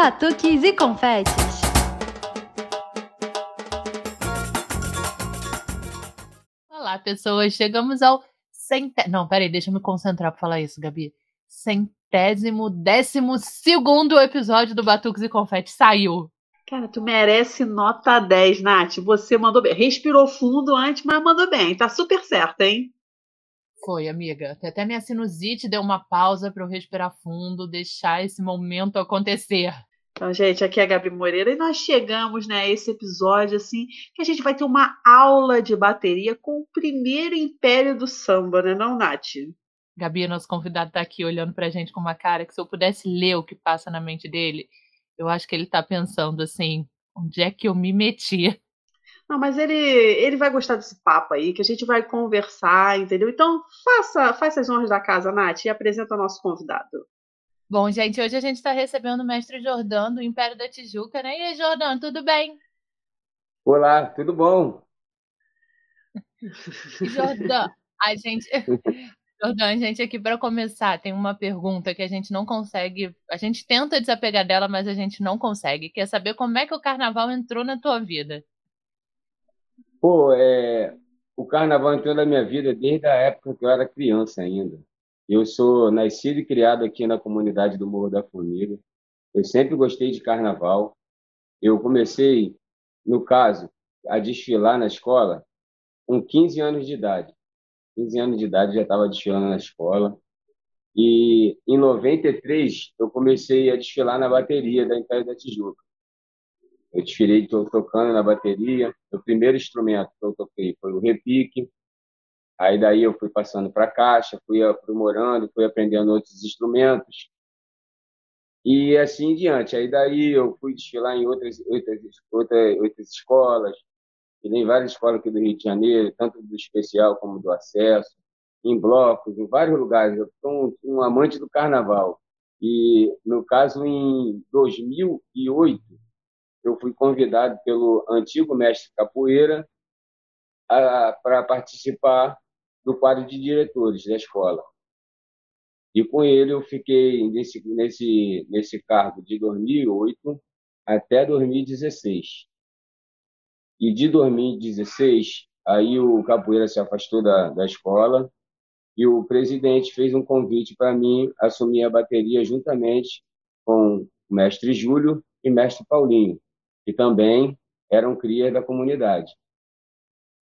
batuques e confetes. Olá, pessoas. Chegamos ao centésimo. Não, peraí, deixa eu me concentrar pra falar isso, Gabi. Centésimo, décimo segundo episódio do Batuques e Confetes saiu. Cara, tu merece nota 10, Nath. Você mandou bem. Respirou fundo antes, mas mandou bem. Tá super certo, hein? Foi, amiga. Até minha sinusite deu uma pausa para eu respirar fundo, deixar esse momento acontecer. Então, gente, aqui é a Gabi Moreira e nós chegamos, né, a esse episódio assim, que a gente vai ter uma aula de bateria com o primeiro império do samba, né, não, Nath? Gabi, nosso convidado tá aqui olhando pra gente com uma cara que se eu pudesse ler o que passa na mente dele, eu acho que ele tá pensando assim, onde é que eu me meti? Não, mas ele, ele vai gostar desse papo aí, que a gente vai conversar, entendeu? Então, faça, faça as honras da casa, Nath, e apresenta o nosso convidado. Bom, gente, hoje a gente está recebendo o mestre Jordão do Império da Tijuca, né? E aí, Jordão, tudo bem? Olá, tudo bom? Jordão, a gente. Jordão, a gente aqui para começar tem uma pergunta que a gente não consegue. A gente tenta desapegar dela, mas a gente não consegue. Quer saber como é que o carnaval entrou na tua vida? Pô, é, o carnaval entrou na minha vida desde a época que eu era criança ainda. Eu sou nascido e criado aqui na comunidade do Morro da Formiga. Eu sempre gostei de carnaval. Eu comecei, no caso, a desfilar na escola com 15 anos de idade. 15 anos de idade já estava desfilando na escola. E em 93 eu comecei a desfilar na bateria da Império da Tijuca. Eu desfilei tocando na bateria. O primeiro instrumento que eu toquei foi o repique. Aí daí eu fui passando para caixa, fui aprimorando, fui aprendendo outros instrumentos. E assim em diante. Aí daí eu fui desfilar em outras, outras, outras, outras escolas, e em várias escolas aqui do Rio de Janeiro, tanto do especial como do acesso, em blocos, em vários lugares. Eu sou um, um amante do carnaval. E, no caso, em 2008, eu fui convidado pelo antigo mestre capoeira para participar do quadro de diretores da escola. E com ele eu fiquei nesse, nesse, nesse cargo de 2008 até 2016. E de 2016, aí o capoeira se afastou da, da escola e o presidente fez um convite para mim assumir a bateria juntamente com o mestre Júlio e mestre Paulinho que também eram crias da comunidade.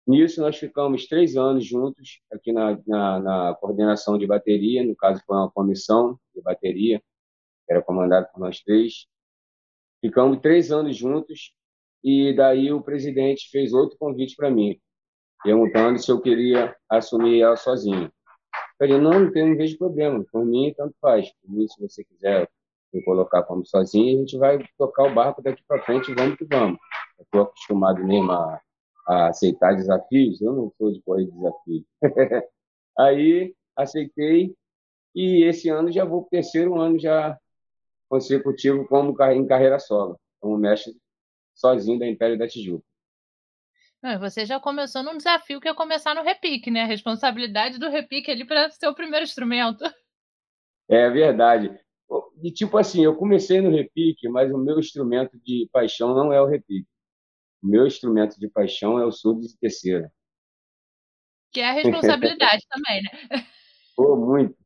Nisso, nós ficamos três anos juntos aqui na, na, na, coordenação de bateria, no caso foi uma comissão de bateria, era comandada por nós três. Ficamos três anos juntos e daí o presidente fez outro convite para mim, perguntando se eu queria assumir ela sozinho. Eu falei, não, não, tem, não vejo problema, por mim tanto faz, por mim se você quiser me colocar como sozinho, a gente vai tocar o barco daqui para frente, vamos que vamos. Estou acostumado mesmo a, a, aceitar desafios, eu não sou de correr desafios. Aí aceitei e esse ano já vou para o terceiro ano já consecutivo como em carreira solo, como mestre sozinho da Império da Tijuca. Você já começou num desafio que é começar no repique, né? A responsabilidade do repique ali para ser o primeiro instrumento. É verdade. E tipo assim, eu comecei no repique, mas o meu instrumento de paixão não é o repique. Meu instrumento de paixão é o surdo de terceira. Que é a responsabilidade também, né? Pô, muito.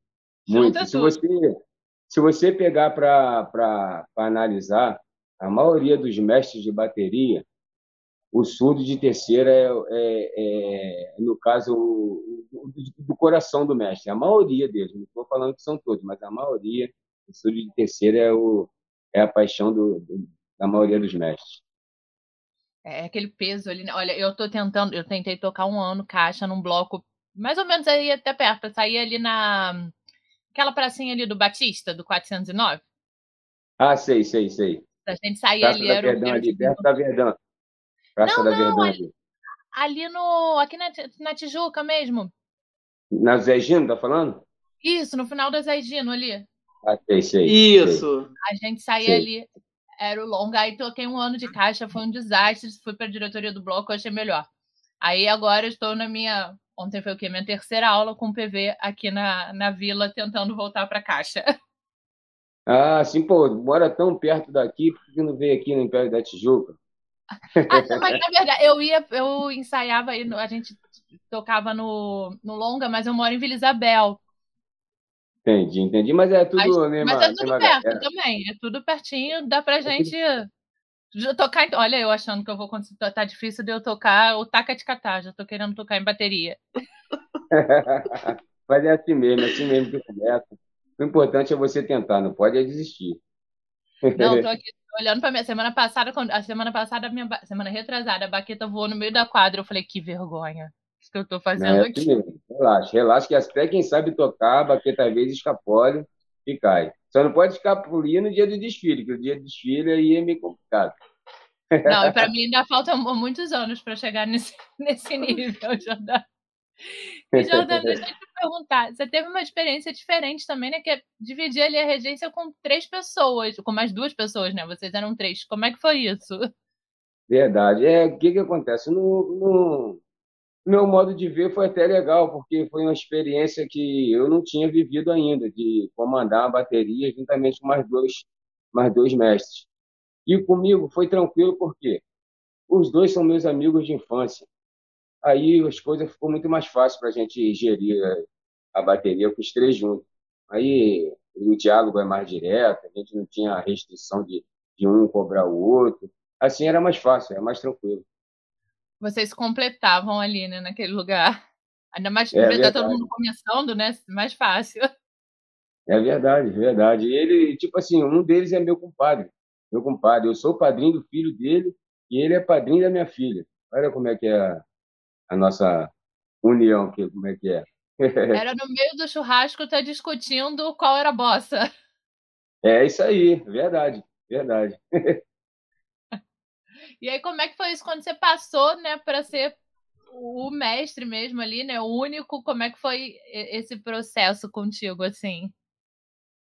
Muito. se você, se você pegar para analisar, a maioria dos mestres de bateria, o surdo de terceira é, é, é no caso, o, o, do coração do mestre. A maioria deles, não estou falando que são todos, mas a maioria o surdo de terceira é, o, é a paixão do, do, da maioria dos mestres. É aquele peso ali. Né? Olha, eu tô tentando, eu tentei tocar um ano caixa num bloco, mais ou menos aí até perto, sair ali na. Aquela pracinha ali do Batista, do 409. Ah, sei, sei, sei. A gente sair ali, da era Verdão, ali, perto da Verdão. Praça não, da não, Verdão. Ali, ali no. Aqui na, na Tijuca mesmo. Na Zé Gino, tá falando? Isso, no final da Zé Gino ali. Ah, sei, sei. Isso. Sei. A gente saía sei. ali, era o longa, aí toquei um ano de caixa, foi um desastre, fui para a diretoria do bloco, achei melhor. Aí agora estou na minha. Ontem foi o quê? Minha terceira aula com PV aqui na, na vila, tentando voltar para a caixa. Ah, sim, pô, mora tão perto daqui, por que não veio aqui no Império da Tijuca? Ah, mas na verdade, eu ia, eu ensaiava aí, a gente tocava no, no Longa, mas eu moro em Vila Isabel. Entendi, entendi. Mas é tudo Mas, mesma, mas é tudo mesma perto galera. também, é tudo pertinho, dá pra É tudo... gente já tocar. Olha, eu achando que eu vou conseguir. Tá difícil de eu tocar o taca de catar, já tô querendo tocar em bateria. Mas é assim mesmo, é assim mesmo que começa. O importante é você tentar, não pode é desistir. Não, tô aqui olhando pra minha. Semana passada, a semana passada, a minha semana retrasada, a baqueta voou no meio da quadra. Eu falei, que vergonha. Que eu Não, é fazendo assim aqui. mesmo. Relaxa, relaxa, que até quem sabe tocar, baqueta vezes escapole e cai. Só não pode escapulir no dia do desfile, que o dia do desfile aí é meio complicado. Não, e pra mim ainda faltam mu- muitos anos pra chegar nesse, nesse nível, Jordana. E, Jordana, deixa eu te perguntar. Você teve uma experiência diferente também, né? Que é dividir ali a regência com três pessoas, com mais duas pessoas, né? Vocês eram três. Como é que foi isso? Verdade. É, o que que acontece? No, no meu modo de ver foi até legal, porque foi uma experiência que eu não tinha vivido ainda, de comandar uma bateria juntamente com mais dois, mais dois mestres. E comigo foi tranquilo, porque os dois são meus amigos de infância. Aí as coisas ficou muito mais fácil para a gente gerir a bateria com os três juntos. Aí o diálogo é mais direto, a gente não tinha a restrição de, de um cobrar o outro. Assim era mais fácil, era mais tranquilo. Vocês completavam ali, né, naquele lugar. Ainda mais É ver tá todo mundo começando, né? Mais fácil. é verdade, verdade. E ele, tipo assim, um deles é meu compadre, meu compadre. Eu sou padrinho do filho dele e ele é padrinho da minha filha. Olha como é que é a, a nossa união, que, como é que é. Era no meio do churrasco, tá discutindo qual era a bossa. É isso aí, verdade, verdade. E aí, como é que foi isso quando você passou, né, para ser o mestre mesmo ali, né? O único, como é que foi esse processo contigo, assim?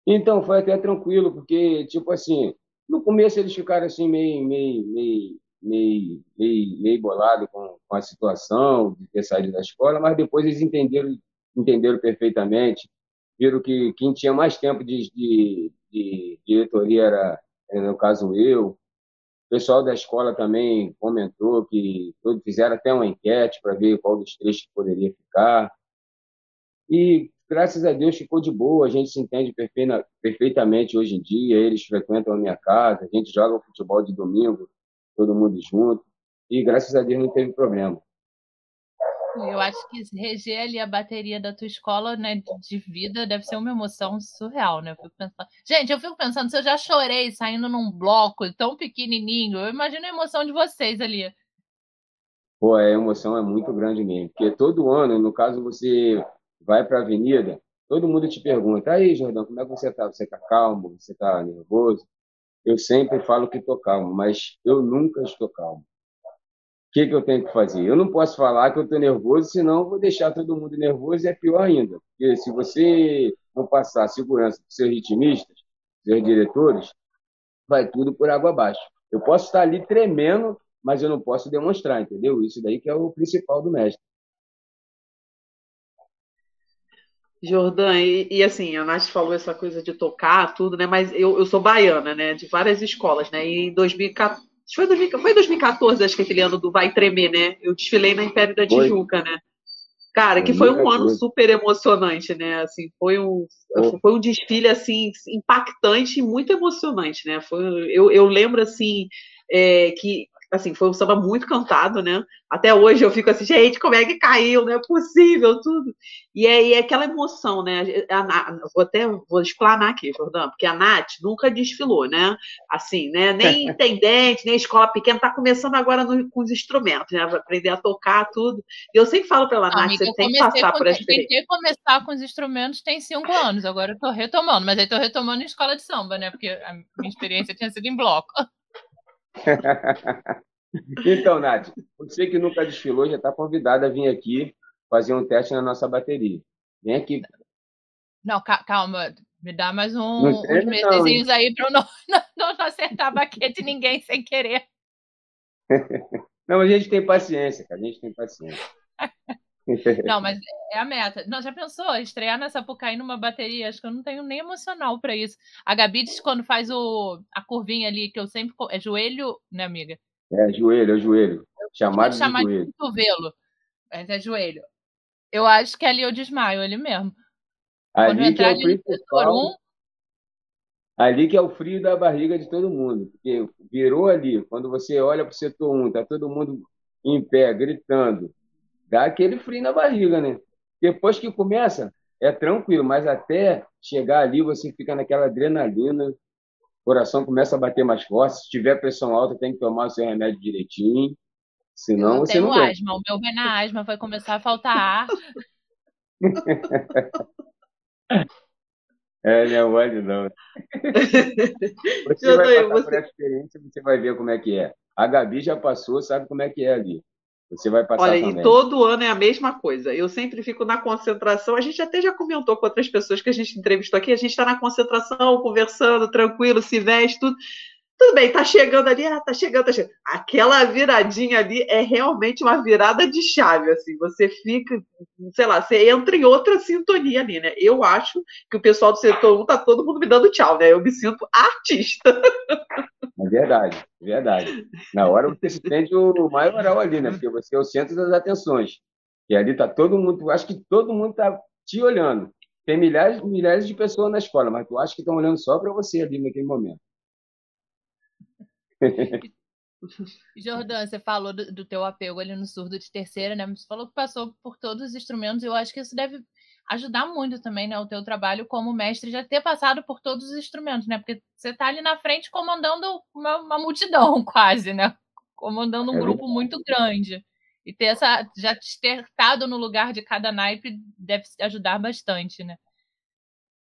Então, foi até tranquilo, porque, tipo assim, no começo eles ficaram assim, meio, meio, meio, meio, meio, meio bolado com, com a situação de ter saído da escola, mas depois eles entenderam, entenderam perfeitamente, viram que quem tinha mais tempo de, de, de diretoria era, no caso, eu. Pessoal da escola também comentou que fizeram até uma enquete para ver qual dos três poderia ficar. E graças a Deus ficou de boa, a gente se entende perfeita- perfeitamente hoje em dia. Eles frequentam a minha casa, a gente joga futebol de domingo, todo mundo junto. E graças a Deus não teve problema. Eu acho que reger ali a bateria da tua escola, né, de vida, deve ser uma emoção surreal, né? Eu fico pensando... Gente, eu fico pensando, se eu já chorei saindo num bloco tão pequenininho, eu imagino a emoção de vocês ali. Pô, a emoção é muito grande mesmo, porque todo ano, no caso, você vai para a avenida, todo mundo te pergunta: aí, Jordão, como é que você tá? Você tá calmo? Você tá nervoso? Eu sempre falo que tô calmo, mas eu nunca estou calmo. Que que eu tenho que fazer? Eu não posso falar que eu estou nervoso, senão vou deixar todo mundo nervoso e é pior ainda. Porque se você não passar segurança para seus ritmistas, seus diretores, vai tudo por água abaixo. Eu posso estar ali tremendo, mas eu não posso demonstrar, entendeu? Isso daí que é o principal do mestre. Jordan, e, e assim, a Nath falou essa coisa de tocar, tudo, né? Mas eu, eu sou baiana, né? De várias escolas, né? E em 2014, foi, 2000 foi 2014, acho que aquele ano do Vai Tremer, né? Eu desfilei na Império da Foi, Tijuca, né? Cara, que foi um ano 2014. super emocionante, né? Assim, foi um, foi um desfile assim impactante e muito emocionante, né? Foi, eu, eu lembro assim é, que assim foi um samba muito cantado, né? Até hoje eu fico assim, gente, como é que caiu? Não é possível tudo. E é, e é aquela emoção, né? A, Na- vou até vou explanar aqui, Jordão, porque a Nath nunca desfilou, né? Assim, né? Nem intendente, nem escola pequena, tá começando agora no- com os instrumentos, né? Aprender a tocar tudo. E eu sempre falo para ela, Nath, amiga, você tem que passar com, por essa experiência. tentei começar com os instrumentos tem cinco anos, agora eu tô retomando, mas aí tô retomando em escola de samba, né? Porque a minha experiência tinha sido em bloco. Então, Nath, você que nunca desfilou já está convidada a vir aqui fazer um teste na nossa bateria. Vem aqui. Não, ca- calma, me dá mais Não um, uns mesezinhos aí pra eu não, não, não acertar a baqueta em ninguém sem querer. Não, a gente tem paciência, cara. A gente tem paciência. Não, mas é a meta. Não, já pensou? Estrear nessa Sapucaí numa bateria? Acho que eu não tenho nem emocional para isso. A Gabi diz quando faz o, a curvinha ali, que eu sempre. É joelho, né, amiga? É, joelho, é joelho. Chamado de chamar joelho. de cotovelo. Mas é joelho. Eu acho que ali eu desmaio, ali mesmo. Ali quando é. Um... Ali que é o frio da barriga de todo mundo. Porque virou ali. Quando você olha para o setor 1, tá todo mundo em pé, gritando dá aquele frio na barriga, né? Depois que começa, é tranquilo, mas até chegar ali você fica naquela adrenalina, o coração começa a bater mais forte. Se tiver pressão alta, tem que tomar o seu remédio direitinho. Senão eu você não tenho asma, o meu vai na asma, vai começar a faltar ar. É, não é mole não. Você vai passar você... por essa experiência, você vai ver como é que é. A Gabi já passou, sabe como é que é ali. Você vai passar Olha, também. e todo ano é a mesma coisa. Eu sempre fico na concentração. A gente até já comentou com outras pessoas que a gente entrevistou aqui. A gente está na concentração, conversando, tranquilo, se veste, tudo. Tudo bem, tá chegando ali, ah, tá chegando, tá chegando. Aquela viradinha ali é realmente uma virada de chave, assim. Você fica, sei lá, você entra em outra sintonia ali, né? Eu acho que o pessoal do setor 1 tá todo mundo me dando tchau, né? Eu me sinto artista. É verdade, verdade. Na hora você se sente o maioral ali, né? Porque você é o centro das atenções. E ali tá todo mundo, acho que todo mundo tá te olhando. Tem milhares, milhares de pessoas na escola, mas tu acha que estão olhando só para você ali naquele momento. Jordan, você falou do, do, teu apego ali no surdo de terceira, né? Você falou que passou por todos os instrumentos. Eu acho que isso deve ajudar muito também, né? O teu trabalho como mestre já ter passado por todos os instrumentos, né? Porque você está ali na frente comandando uma, uma multidão quase, né? Comandando um é grupo muito grande. E ter essa, já ter estado no lugar de cada naipe deve ajudar bastante, né?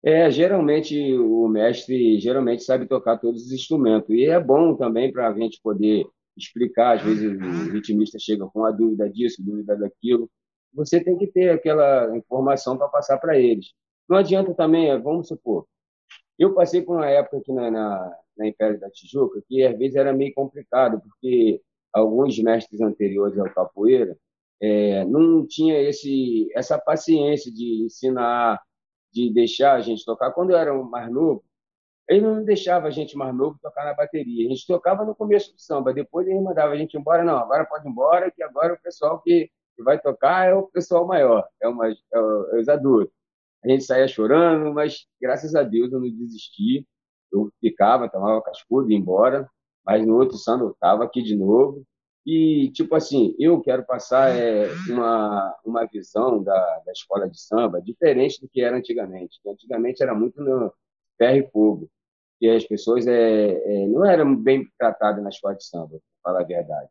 É, geralmente o mestre geralmente sabe tocar todos os instrumentos. E é bom também para a gente poder explicar. Às vezes o ritmista chega com a dúvida disso, dúvida daquilo. Você tem que ter aquela informação para passar para eles. Não adianta também, vamos supor, eu passei por uma época aqui na, na, na Império da Tijuca que às vezes era meio complicado, porque alguns mestres anteriores ao capoeira é, não tinha esse, essa paciência de ensinar de deixar a gente tocar. Quando eu era mais novo, ele não deixava a gente mais novo tocar na bateria. A gente tocava no começo do samba, depois ele mandava a gente embora. Não, agora pode ir embora, que agora o pessoal que, vai tocar é o pessoal maior, é, uma, é, é os adultos. A gente saía chorando, mas graças a Deus eu não desisti. Eu ficava, tomava cascudo e ia embora, mas no outro samba eu estava aqui de novo. E, tipo assim, eu quero passar é, uma, uma visão da, da escola de samba diferente do que era antigamente. Antigamente era muito no ferro e fogo, e as pessoas é, é, não eram bem tratadas na escola de samba, para falar a verdade,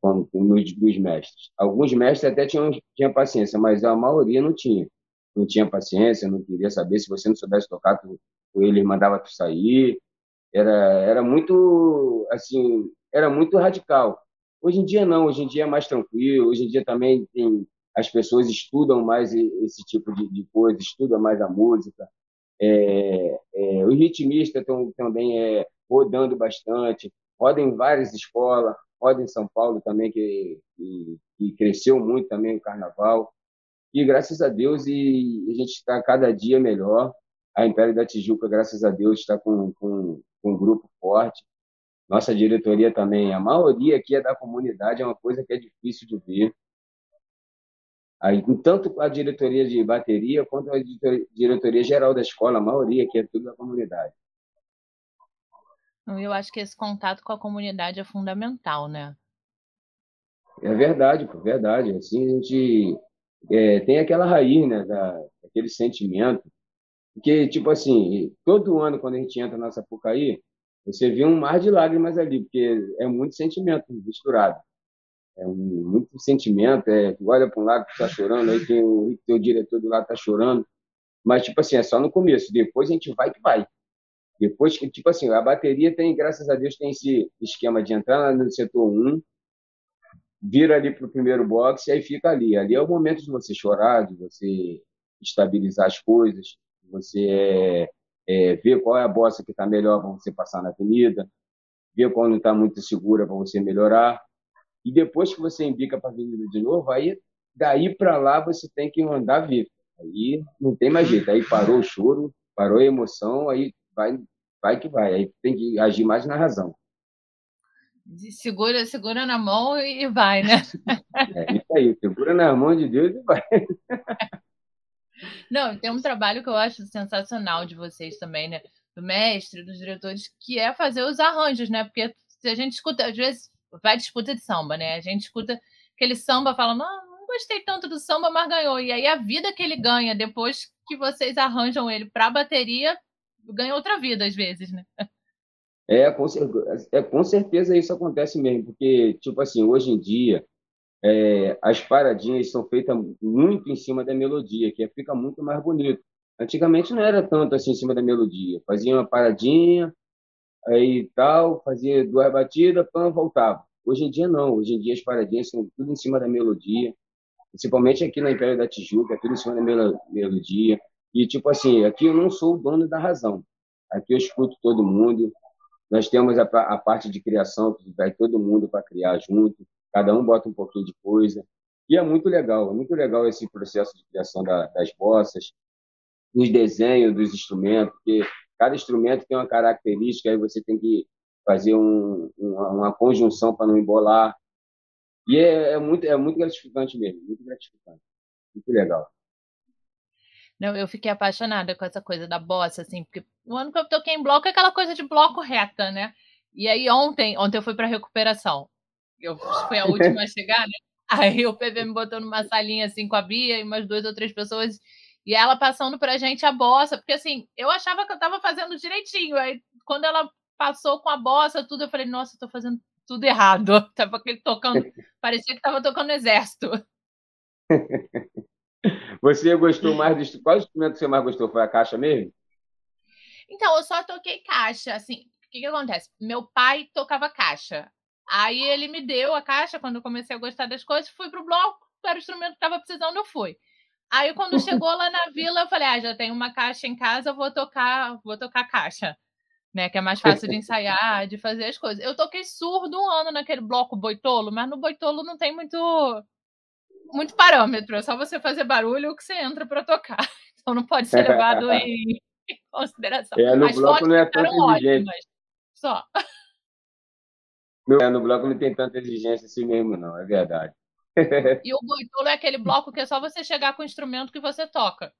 como nos, dos mestres. Alguns mestres até tinham, tinham paciência, mas a maioria não tinha. Não tinha paciência, não queria saber. Se você não soubesse tocar, tu, ele mandava tu sair. Era, era muito, assim, era muito radical Hoje em dia não, hoje em dia é mais tranquilo, hoje em dia também tem as pessoas estudam mais esse tipo de, de coisa, estudam mais a música. É, é, os ritmistas também é, rodando bastante, rodam em várias escolas, rodam em São Paulo também, que, que, que, cresceu muito também o carnaval. E graças a Deus, e a gente está cada dia melhor. A Império da Tijuca, graças a Deus, está com, com, com um grupo forte. Nossa diretoria também, a maioria aqui é da comunidade, é uma coisa que é difícil de ver. Aí, tanto a diretoria de bateria quanto a diretoria geral da escola, a maioria aqui é tudo da comunidade. Eu acho que esse contato com a comunidade é fundamental, né? É verdade, é verdade. Assim a gente é, tem aquela raiz, né, da, aquele sentimento. Porque, tipo assim, todo ano quando a gente entra na Sapucaí, você vê um mar de lágrimas ali, porque é muito sentimento misturado. É um, muito sentimento, é, olha para um lado que está chorando, aí tem o teu diretor do lado está chorando, mas tipo assim, é só no começo, depois a gente vai que vai. Depois que, tipo assim, a bateria tem, graças a Deus, tem esse esquema de entrar no setor 1, vira ali para o primeiro box e aí fica ali. Ali é o momento de você chorar, de você estabilizar as coisas, de você é, ver qual é a bosta que está melhor para você passar na avenida, ver qual não está muito segura para você melhorar. E depois que você embica para a avenida de novo, aí daí para lá você tem que mandar ver. Aí não tem mais jeito. Aí parou o choro, parou a emoção, aí vai, vai que vai. Aí tem que agir mais na razão. Segura, segura na mão e vai, né? É isso aí, segura na mão de Deus e vai. Não, tem um trabalho que eu acho sensacional de vocês também, né? Do mestre, dos diretores, que é fazer os arranjos, né? Porque se a gente escuta, às vezes vai disputa de samba, né? A gente escuta aquele samba falando, não, não gostei tanto do samba, mas ganhou. E aí a vida que ele ganha depois que vocês arranjam ele para bateria, ganha outra vida às vezes, né? É com, é, com certeza isso acontece mesmo, porque, tipo assim, hoje em dia, é, as paradinhas são feitas muito em cima da melodia, que fica muito mais bonito. Antigamente não era tanto assim em cima da melodia. Fazia uma paradinha, aí tal, fazia duas batidas, pã, voltava. Hoje em dia não, hoje em dia as paradinhas são tudo em cima da melodia, principalmente aqui na Império da Tijuca, é tudo em cima da melodia. E tipo assim, aqui eu não sou o dono da razão. Aqui eu escuto todo mundo. Nós temos a, a parte de criação, que vai todo mundo para criar junto, cada um bota um pouquinho de coisa. E é muito legal, é muito legal esse processo de criação da, das bossas, dos desenhos dos instrumentos, porque cada instrumento tem uma característica, aí você tem que fazer um, uma, uma, conjunção para não embolar. E é, é, muito, é muito gratificante mesmo, muito gratificante. Muito legal. Não, eu fiquei apaixonada com essa coisa da bossa, assim, porque o ano que eu toquei em bloco é aquela coisa de bloco reta, né? E aí ontem, ontem eu fui para recuperação. Eu fui a última a chegar, né? Aí o PV me botou numa salinha assim com a Bia e umas duas ou três pessoas e ela passando pra gente a bossa, porque assim, eu achava que eu tava fazendo direitinho. Aí quando ela passou com a bossa, tudo, eu falei, nossa, eu tô fazendo tudo errado. Tava aquele tocando, parecia que tava tocando exército. Você gostou mais do qual instrumento você mais gostou? Foi a caixa mesmo? Então, eu só toquei caixa, assim, o que que acontece? Meu pai tocava caixa. Aí ele me deu a caixa quando eu comecei a gostar das coisas, fui pro bloco, era o instrumento que estava precisando, eu fui. Aí quando chegou lá na vila, eu falei: "Ah, já tenho uma caixa em casa, vou tocar, vou tocar caixa". Né, que é mais fácil de ensaiar, de fazer as coisas. Eu toquei surdo um ano naquele bloco boitolo, mas no boitolo não tem muito muito parâmetro, é só você fazer barulho que você entra para tocar. Então não pode ser levado em, consideração. É, no As bloco não é tão exigente. Ótimas, só. No, é, no bloco não tem tanta exigência assim mesmo, não, é verdade. E o boitolo é aquele bloco que é só você chegar com o instrumento que você toca.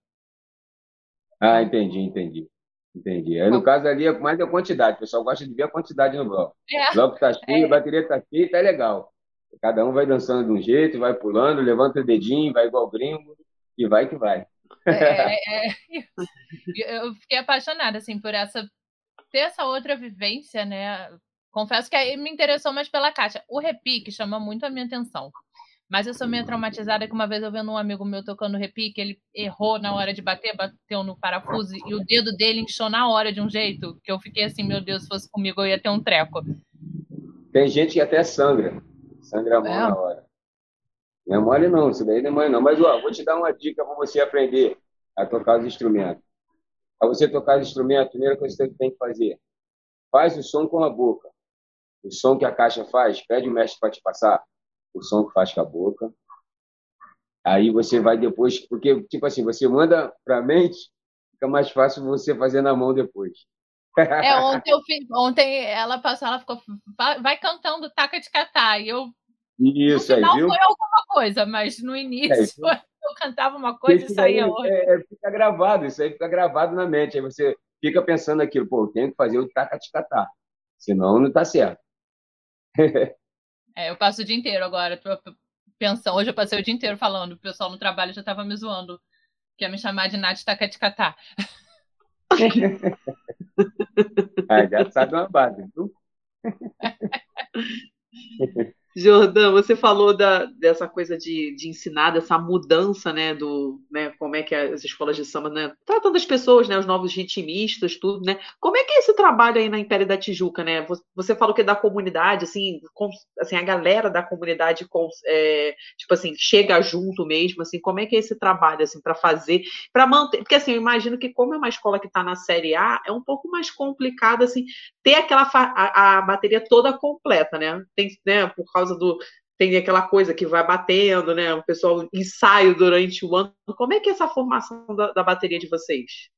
Ah, entendi, entendi. Entendi. Aí, no caso ali, é mais a quantidade. O pessoal gosta de ver a quantidade no bloco. É. O bloco está cheio, é. a bateria está cheia, tá legal. Cada um vai dançando de um jeito, vai pulando, levanta o dedinho, vai igual gringo, e vai que vai. É, é, é. eu fiquei apaixonada, assim, por essa... Ter essa outra vivência, né? Confesso que aí me interessou mais pela caixa. O repique chama muito a minha atenção. Mas eu sou meio traumatizada que uma vez eu vendo um amigo meu tocando repique, ele errou na hora de bater, bateu no parafuso e o dedo dele inchou na hora de um jeito que eu fiquei assim, meu Deus, se fosse comigo eu ia ter um treco. Tem gente que até sangra, sangra a mão é. na hora. Não é mole não, isso daí não é mole não. Mas ó, vou te dar uma dica para você aprender a tocar os instrumentos. Para você tocar os instrumentos, a primeira coisa que você tem que fazer, faz o som com a boca. O som que a caixa faz, pede o mestre para te passar o som que faz com a boca. Aí você vai depois, porque, tipo assim, você manda para a mente, fica mais fácil você fazer na mão depois. É, ontem, eu fiz, ontem ela passou, ela ficou, vai cantando taca de catar, e eu. Isso no final aí, viu? foi alguma coisa, mas no início é, eu cantava uma coisa e saía outra. É, é, fica gravado, isso aí fica gravado na mente. Aí você fica pensando aquilo, pô, eu tenho que fazer o taca de catar, senão não está certo. É, eu passo o dia inteiro agora, tô pensando. Hoje eu passei o dia inteiro falando, o pessoal no trabalho já estava me zoando. Quer me chamar de Nath Tacaticatá. ah, já sabe uma base, viu? Jordão, você falou da, dessa coisa de, de ensinar, dessa mudança, né, do, né, como é que as escolas de samba, né, tratando as pessoas, né, os novos ritmistas, tudo, né, como é que é esse trabalho aí na Império da Tijuca, né, você falou que é da comunidade, assim, com, assim, a galera da comunidade, com, é, tipo assim, chega junto mesmo, assim, como é que é esse trabalho, assim, para fazer, para manter, porque assim, eu imagino que como é uma escola que está na Série A, é um pouco mais complicado, assim, ter aquela, a, a bateria toda completa, né, tem, né, por causa do tem aquela coisa que vai batendo, né? O pessoal ensaio durante o ano. Como é que é essa formação da, da bateria de vocês?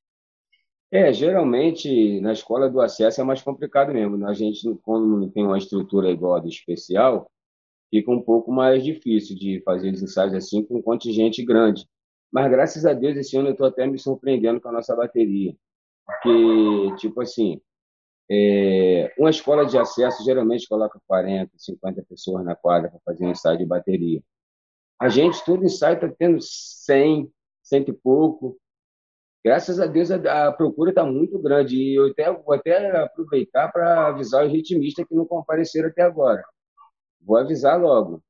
É, geralmente na escola do acesso é mais complicado mesmo. A gente, quando não tem uma estrutura igual a do especial, fica um pouco mais difícil de fazer os ensaios assim com um contingente grande. Mas graças a Deus esse ano eu estou até me surpreendendo com a nossa bateria. Porque, tipo assim, é, uma escola de acesso geralmente coloca 40, 50 pessoas na quadra para fazer um ensaio de bateria. A gente, todo ensaio está tendo 100, cento e pouco. Graças a Deus a, a procura está muito grande. E eu até, vou até aproveitar para avisar os ritmistas que não compareceram até agora. Vou avisar logo.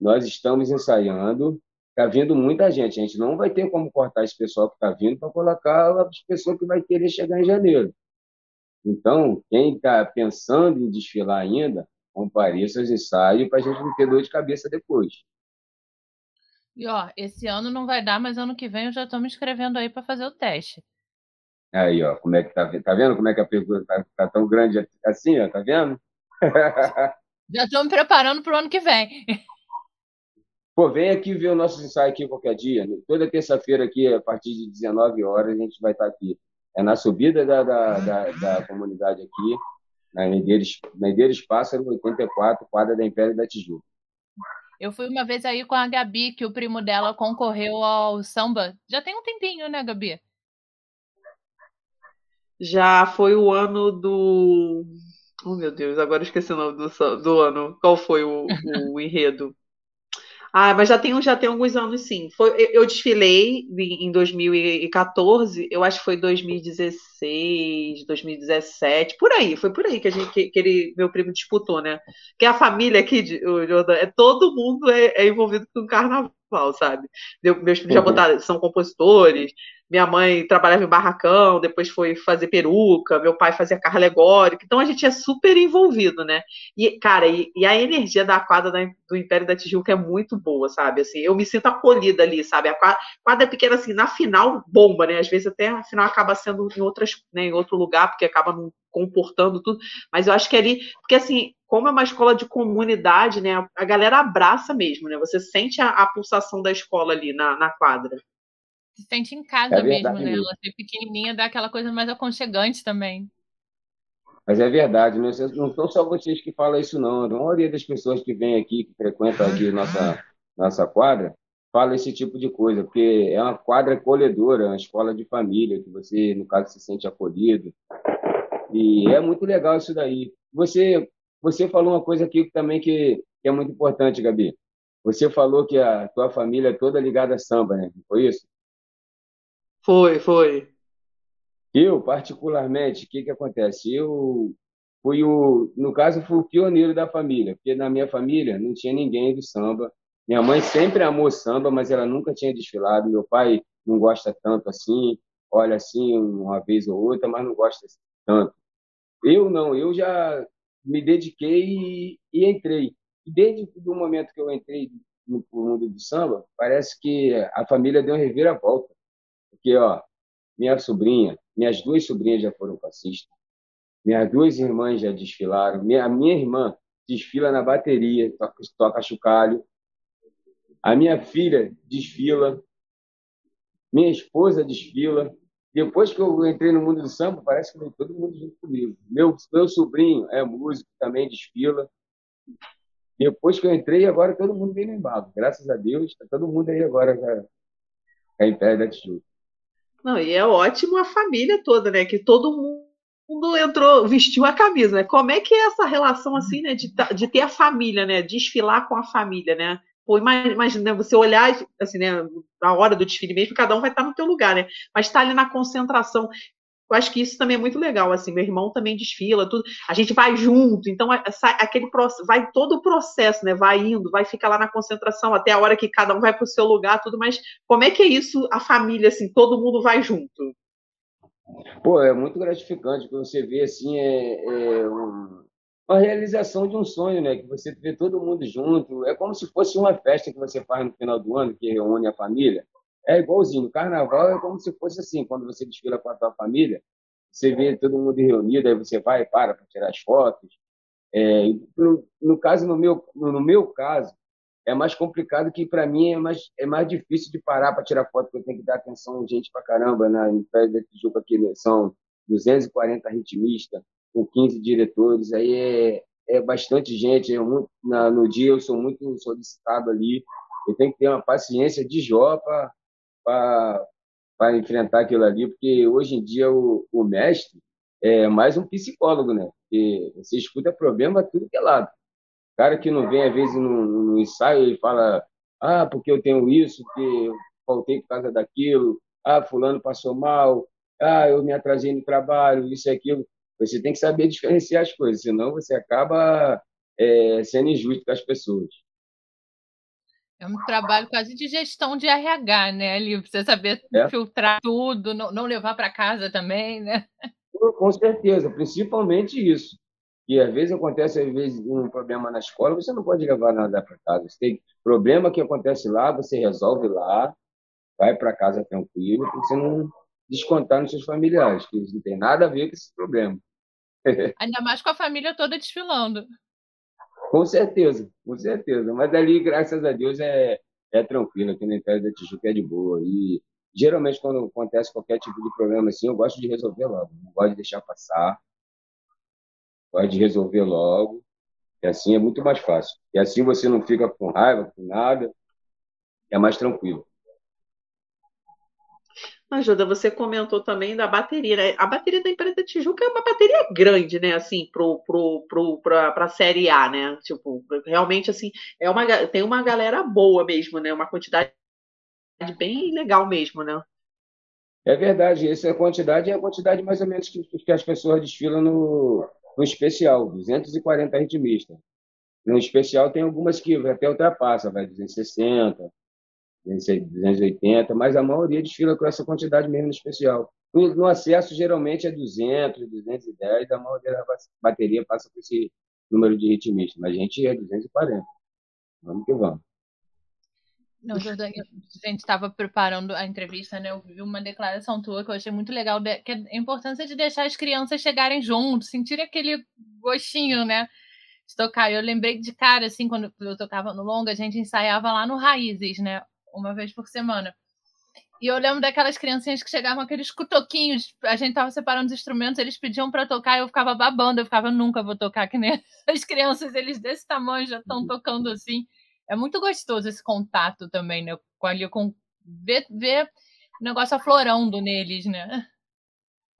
Nós estamos ensaiando, está vindo muita gente. A gente não vai ter como cortar esse pessoal que está vindo para colocar as pessoas que vai querer chegar em janeiro. Então, quem está pensando em desfilar ainda, compareça aos ensaios para a gente não ter dor de cabeça depois. E ó, esse ano não vai dar, mas ano que vem eu já estou me inscrevendo aí para fazer o teste. Aí, ó, como é que tá, tá vendo como é que a pergunta tá, tá tão grande assim, ó, tá vendo? já estou me preparando para o ano que vem. Pô, vem aqui ver o nosso ensaio aqui qualquer dia. Toda terça-feira aqui, a partir de 19 horas, a gente vai estar aqui. É na subida da, da, da, da comunidade aqui, na Medeiros, Medeiros Pássaro, 84, quadra da Império da Tijuca. Eu fui uma vez aí com a Gabi, que o primo dela concorreu ao samba. Já tem um tempinho, né, Gabi? Já foi o ano do. Oh, meu Deus, agora esqueci o nome do, do ano. Qual foi o, o enredo? Ah, mas já tem, já tem alguns anos, sim. Foi, eu, desfilei em 2014, eu acho que foi 2016, 2017, por aí, foi por aí que, a gente, que, que ele, meu primo disputou, né? Que a família aqui, de, o Jordan, é, todo mundo é, é envolvido com carnaval, sabe? meus primos já uhum. botaram, são compositores, minha mãe trabalhava em barracão, depois foi fazer peruca, meu pai fazia carro alegórico, então a gente é super envolvido, né? E, cara, e, e a energia da quadra da, do Império da Tijuca é muito boa, sabe? Assim, eu me sinto acolhida ali, sabe? A quadra, quadra é pequena, assim, na final, bomba, né? Às vezes até a final acaba sendo em, outras, né, em outro lugar, porque acaba não comportando tudo, mas eu acho que ali, porque assim, como é uma escola de comunidade, né? A galera abraça mesmo, né? Você sente a, a pulsação da escola ali na, na quadra se sente em casa é mesmo, né? Ela ser pequenininha dá aquela coisa mais aconchegante também. Mas é verdade, não, não são só vocês que falam isso, não. A maioria das pessoas que vem aqui, que frequentam aqui nossa, nossa quadra, fala esse tipo de coisa, porque é uma quadra acolhedora, uma escola de família, que você, no caso, se sente acolhido. E é muito legal isso daí. Você, você falou uma coisa aqui também que, que é muito importante, Gabi. Você falou que a tua família é toda ligada a samba, né? Foi isso? Foi, foi. Eu, particularmente, o que que acontece? Eu fui o, no caso, fui o pioneiro da família, porque na minha família não tinha ninguém do samba. Minha mãe sempre amou samba, mas ela nunca tinha desfilado. Meu pai não gosta tanto assim, olha assim uma vez ou outra, mas não gosta tanto. Eu não, eu já me dediquei e, e entrei. Desde o momento que eu entrei no mundo do samba, parece que a família deu uma reviravolta. Porque, ó, minha sobrinha, minhas duas sobrinhas já foram passistas, minhas duas irmãs já desfilaram, minha, minha irmã desfila na bateria, toca, toca chocalho, a minha filha desfila, minha esposa desfila. Depois que eu entrei no mundo do samba, parece que todo mundo junto comigo. Meu, meu sobrinho é músico, também desfila. Depois que eu entrei, agora todo mundo vem no embalo. Graças a Deus, está todo mundo aí agora já, já em pé da Tijuca. Não, e é ótimo a família toda, né? Que todo mundo entrou, vestiu a camisa, né? Como é que é essa relação assim, né? De, de ter a família, né? Desfilar com a família, né? Pô, imagina, você olhar, assim, né? Na hora do desfile mesmo, cada um vai estar no teu lugar, né? Mas estar tá ali na concentração. Eu acho que isso também é muito legal, assim, meu irmão também desfila, tudo, a gente vai junto, então aquele vai todo o processo, né, vai indo, vai ficar lá na concentração até a hora que cada um vai para o seu lugar, tudo, mas como é que é isso, a família, assim, todo mundo vai junto? Pô, é muito gratificante, que você vê, assim, é, é um, uma realização de um sonho, né, que você vê todo mundo junto, é como se fosse uma festa que você faz no final do ano, que reúne a família, é igualzinho. Carnaval é como se fosse assim, quando você desfila com a tua família, você vê todo mundo reunido, aí você vai e para para tirar as fotos. É, no, no, caso, no meu, no meu caso, é mais complicado que para mim é mais, é mais difícil de parar para tirar foto, porque eu tenho que dar atenção gente para caramba? Em Pé da Tijuca aqui né? são 240 ritmistas, com 15 diretores, aí é, é bastante gente, é muito, na, no dia eu sou muito solicitado ali, eu tenho que ter uma paciência de Jó para enfrentar aquilo ali, porque hoje em dia o, o mestre é mais um psicólogo, né? Porque você escuta problema tudo que é lado. O cara que não vem, às vezes, no, no ensaio, ele fala, ah, porque eu tenho isso, porque eu faltei por causa daquilo, ah, fulano passou mal, ah, eu me atrasei no trabalho, isso e aquilo. Você tem que saber diferenciar as coisas, senão você acaba é, sendo injusto com as pessoas. É um trabalho quase de gestão de RH, né? Ali, você saber é. filtrar tudo, não, não levar para casa também, né? Com certeza, principalmente isso. E às vezes acontece às vezes um problema na escola, você não pode levar nada para casa. Você tem problema que acontece lá, você resolve lá, vai para casa tranquilo, porque você não descontar nos seus familiares, que eles não tem nada a ver com esse problema. Ainda mais com a família toda desfilando. Com certeza, com certeza. Mas ali, graças a Deus, é, é tranquilo. Aqui na Império da Tijuca é de boa. E geralmente, quando acontece qualquer tipo de problema assim, eu gosto de resolver logo. Não gosto de deixar passar. Gosto de resolver logo. E assim é muito mais fácil. E assim você não fica com raiva, com nada. É mais tranquilo. Ajuda, você comentou também da bateria, né? A bateria da Empresa Tijuca é uma bateria grande, né? Assim, pro, pro, pro, pra, série A, né? Tipo, realmente, assim, é uma, tem uma galera boa mesmo, né? Uma quantidade bem legal mesmo, né? É verdade, essa quantidade é a quantidade mais ou menos que, que as pessoas desfilam no, no especial, 240 ritmistas. No especial tem algumas que até ultrapassa, vai 260, 280, mas a maioria desfila com essa quantidade mesmo no especial. No, acesso, geralmente é 200, 210, a maioria da bateria passa por esse número de ritmistas, mas a gente é 240. Vamos que vamos. Não, Jordânia, a gente estava preparando a entrevista, né? Eu vi uma declaração tua que eu achei muito legal, que é a importância de deixar as crianças chegarem juntos, sentir aquele gostinho, né? De tocar. Eu lembrei de cara, assim, quando eu tocava no longa, a gente ensaiava lá no Raízes, né? Uma vez por semana. E eu lembro daquelas criancinhas que chegavam aqueles cutoquinhos, a gente tava separando os instrumentos, eles pediam para tocar e eu ficava babando, eu ficava, nunca vou tocar que nem as crianças, eles desse tamanho já estão tocando assim. É muito gostoso esse contato também, né? Com ali, com ver, ver o negócio aflorando neles, né?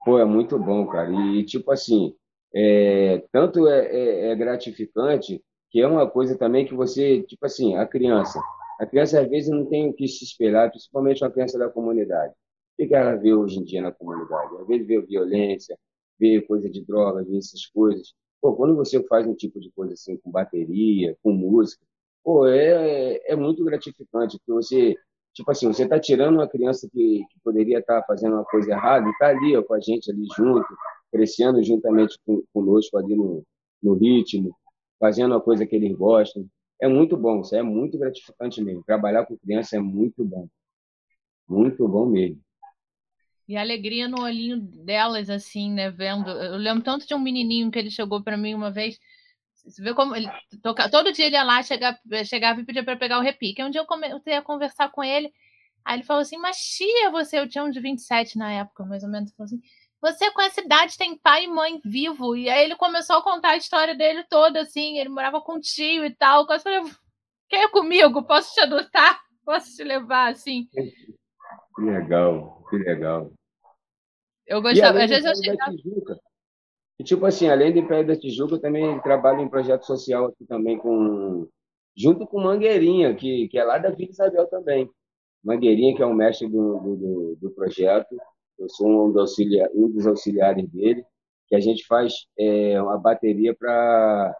Pô, é muito bom, cara. E, tipo assim, é, tanto é, é, é gratificante que é uma coisa também que você, tipo assim, a criança, a criança, às vezes, não tem o que se esperar, principalmente uma criança da comunidade. O que ela vê hoje em dia na comunidade? Às vezes vê violência, vê coisa de drogas, vê essas coisas. Pô, quando você faz um tipo de coisa assim, com bateria, com música, pô, é, é muito gratificante, porque você, tipo assim, você está tirando uma criança que, que poderia estar tá fazendo uma coisa errada e está ali ó, com a gente ali junto, crescendo juntamente com, conosco ali no, no ritmo, fazendo uma coisa que eles gostam é muito bom, isso é muito gratificante mesmo. Trabalhar com criança é muito bom. Muito bom mesmo. E a alegria no olhinho delas, assim, né? Vendo. Eu lembro tanto de um menininho que ele chegou para mim uma vez. Você vê como ele toca... todo dia ele ia lá, chegava, chegava e pedia para pegar o repique. Um dia eu comecei a conversar com ele. Aí ele falou assim: Mas tia, você, eu tinha um de 27 na época, mais ou menos. Ele falou assim: você com essa idade tem pai e mãe vivo. E aí ele começou a contar a história dele toda, assim. Ele morava com tio e tal. Eu falei, quer ir comigo? Posso te adotar? Posso te levar, assim? Que legal, que legal. Eu gostava. Às vezes eu chegava... E, tipo assim, além de Pé da Tijuca, eu também trabalho em projeto social aqui também com... Junto com Mangueirinha, que, que é lá da Vila Isabel também. Mangueirinha, que é o mestre do, do, do projeto eu sou um dos, auxiliares, um dos auxiliares dele, que a gente faz é, uma bateria para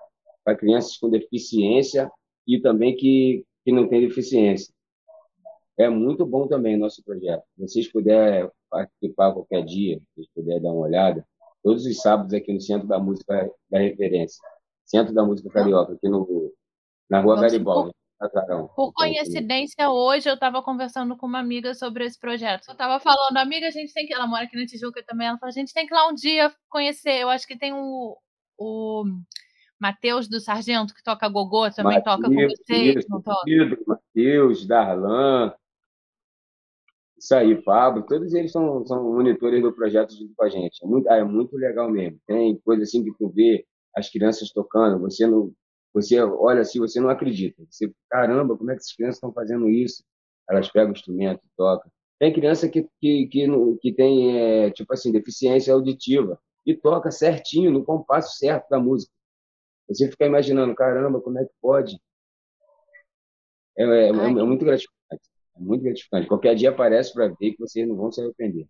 crianças com deficiência e também que, que não tem deficiência. É muito bom também o nosso projeto. Se vocês puderem participar qualquer dia, se vocês puderem dar uma olhada, todos os sábados aqui no Centro da Música da Referência, Centro da Música Carioca, aqui no, na Rua Garibaldi. Por coincidência, hoje eu estava conversando com uma amiga sobre esse projeto. Eu estava falando, amiga, a gente tem que. Ela mora aqui na Tijuca também. Ela falou, a gente tem que ir lá um dia conhecer. Eu acho que tem o, o Matheus do Sargento, que toca gogô, também Mateus, toca com vocês, isso, não toca? Matheus, Darlan, isso aí, Pablo, todos eles são, são monitores do projeto junto com a gente. É muito, ah, é muito legal mesmo. Tem coisa assim que tu vê as crianças tocando, você não, você olha assim, você não acredita. Você, caramba, como é que essas crianças estão fazendo isso? Elas pegam o instrumento tocam. Tem criança que, que, que, que tem, é, tipo assim, deficiência auditiva e toca certinho, no compasso certo da música. Você fica imaginando, caramba, como é que pode? É, é, é, é muito gratificante. É muito gratificante. Qualquer dia aparece para ver que vocês não vão se arrepender.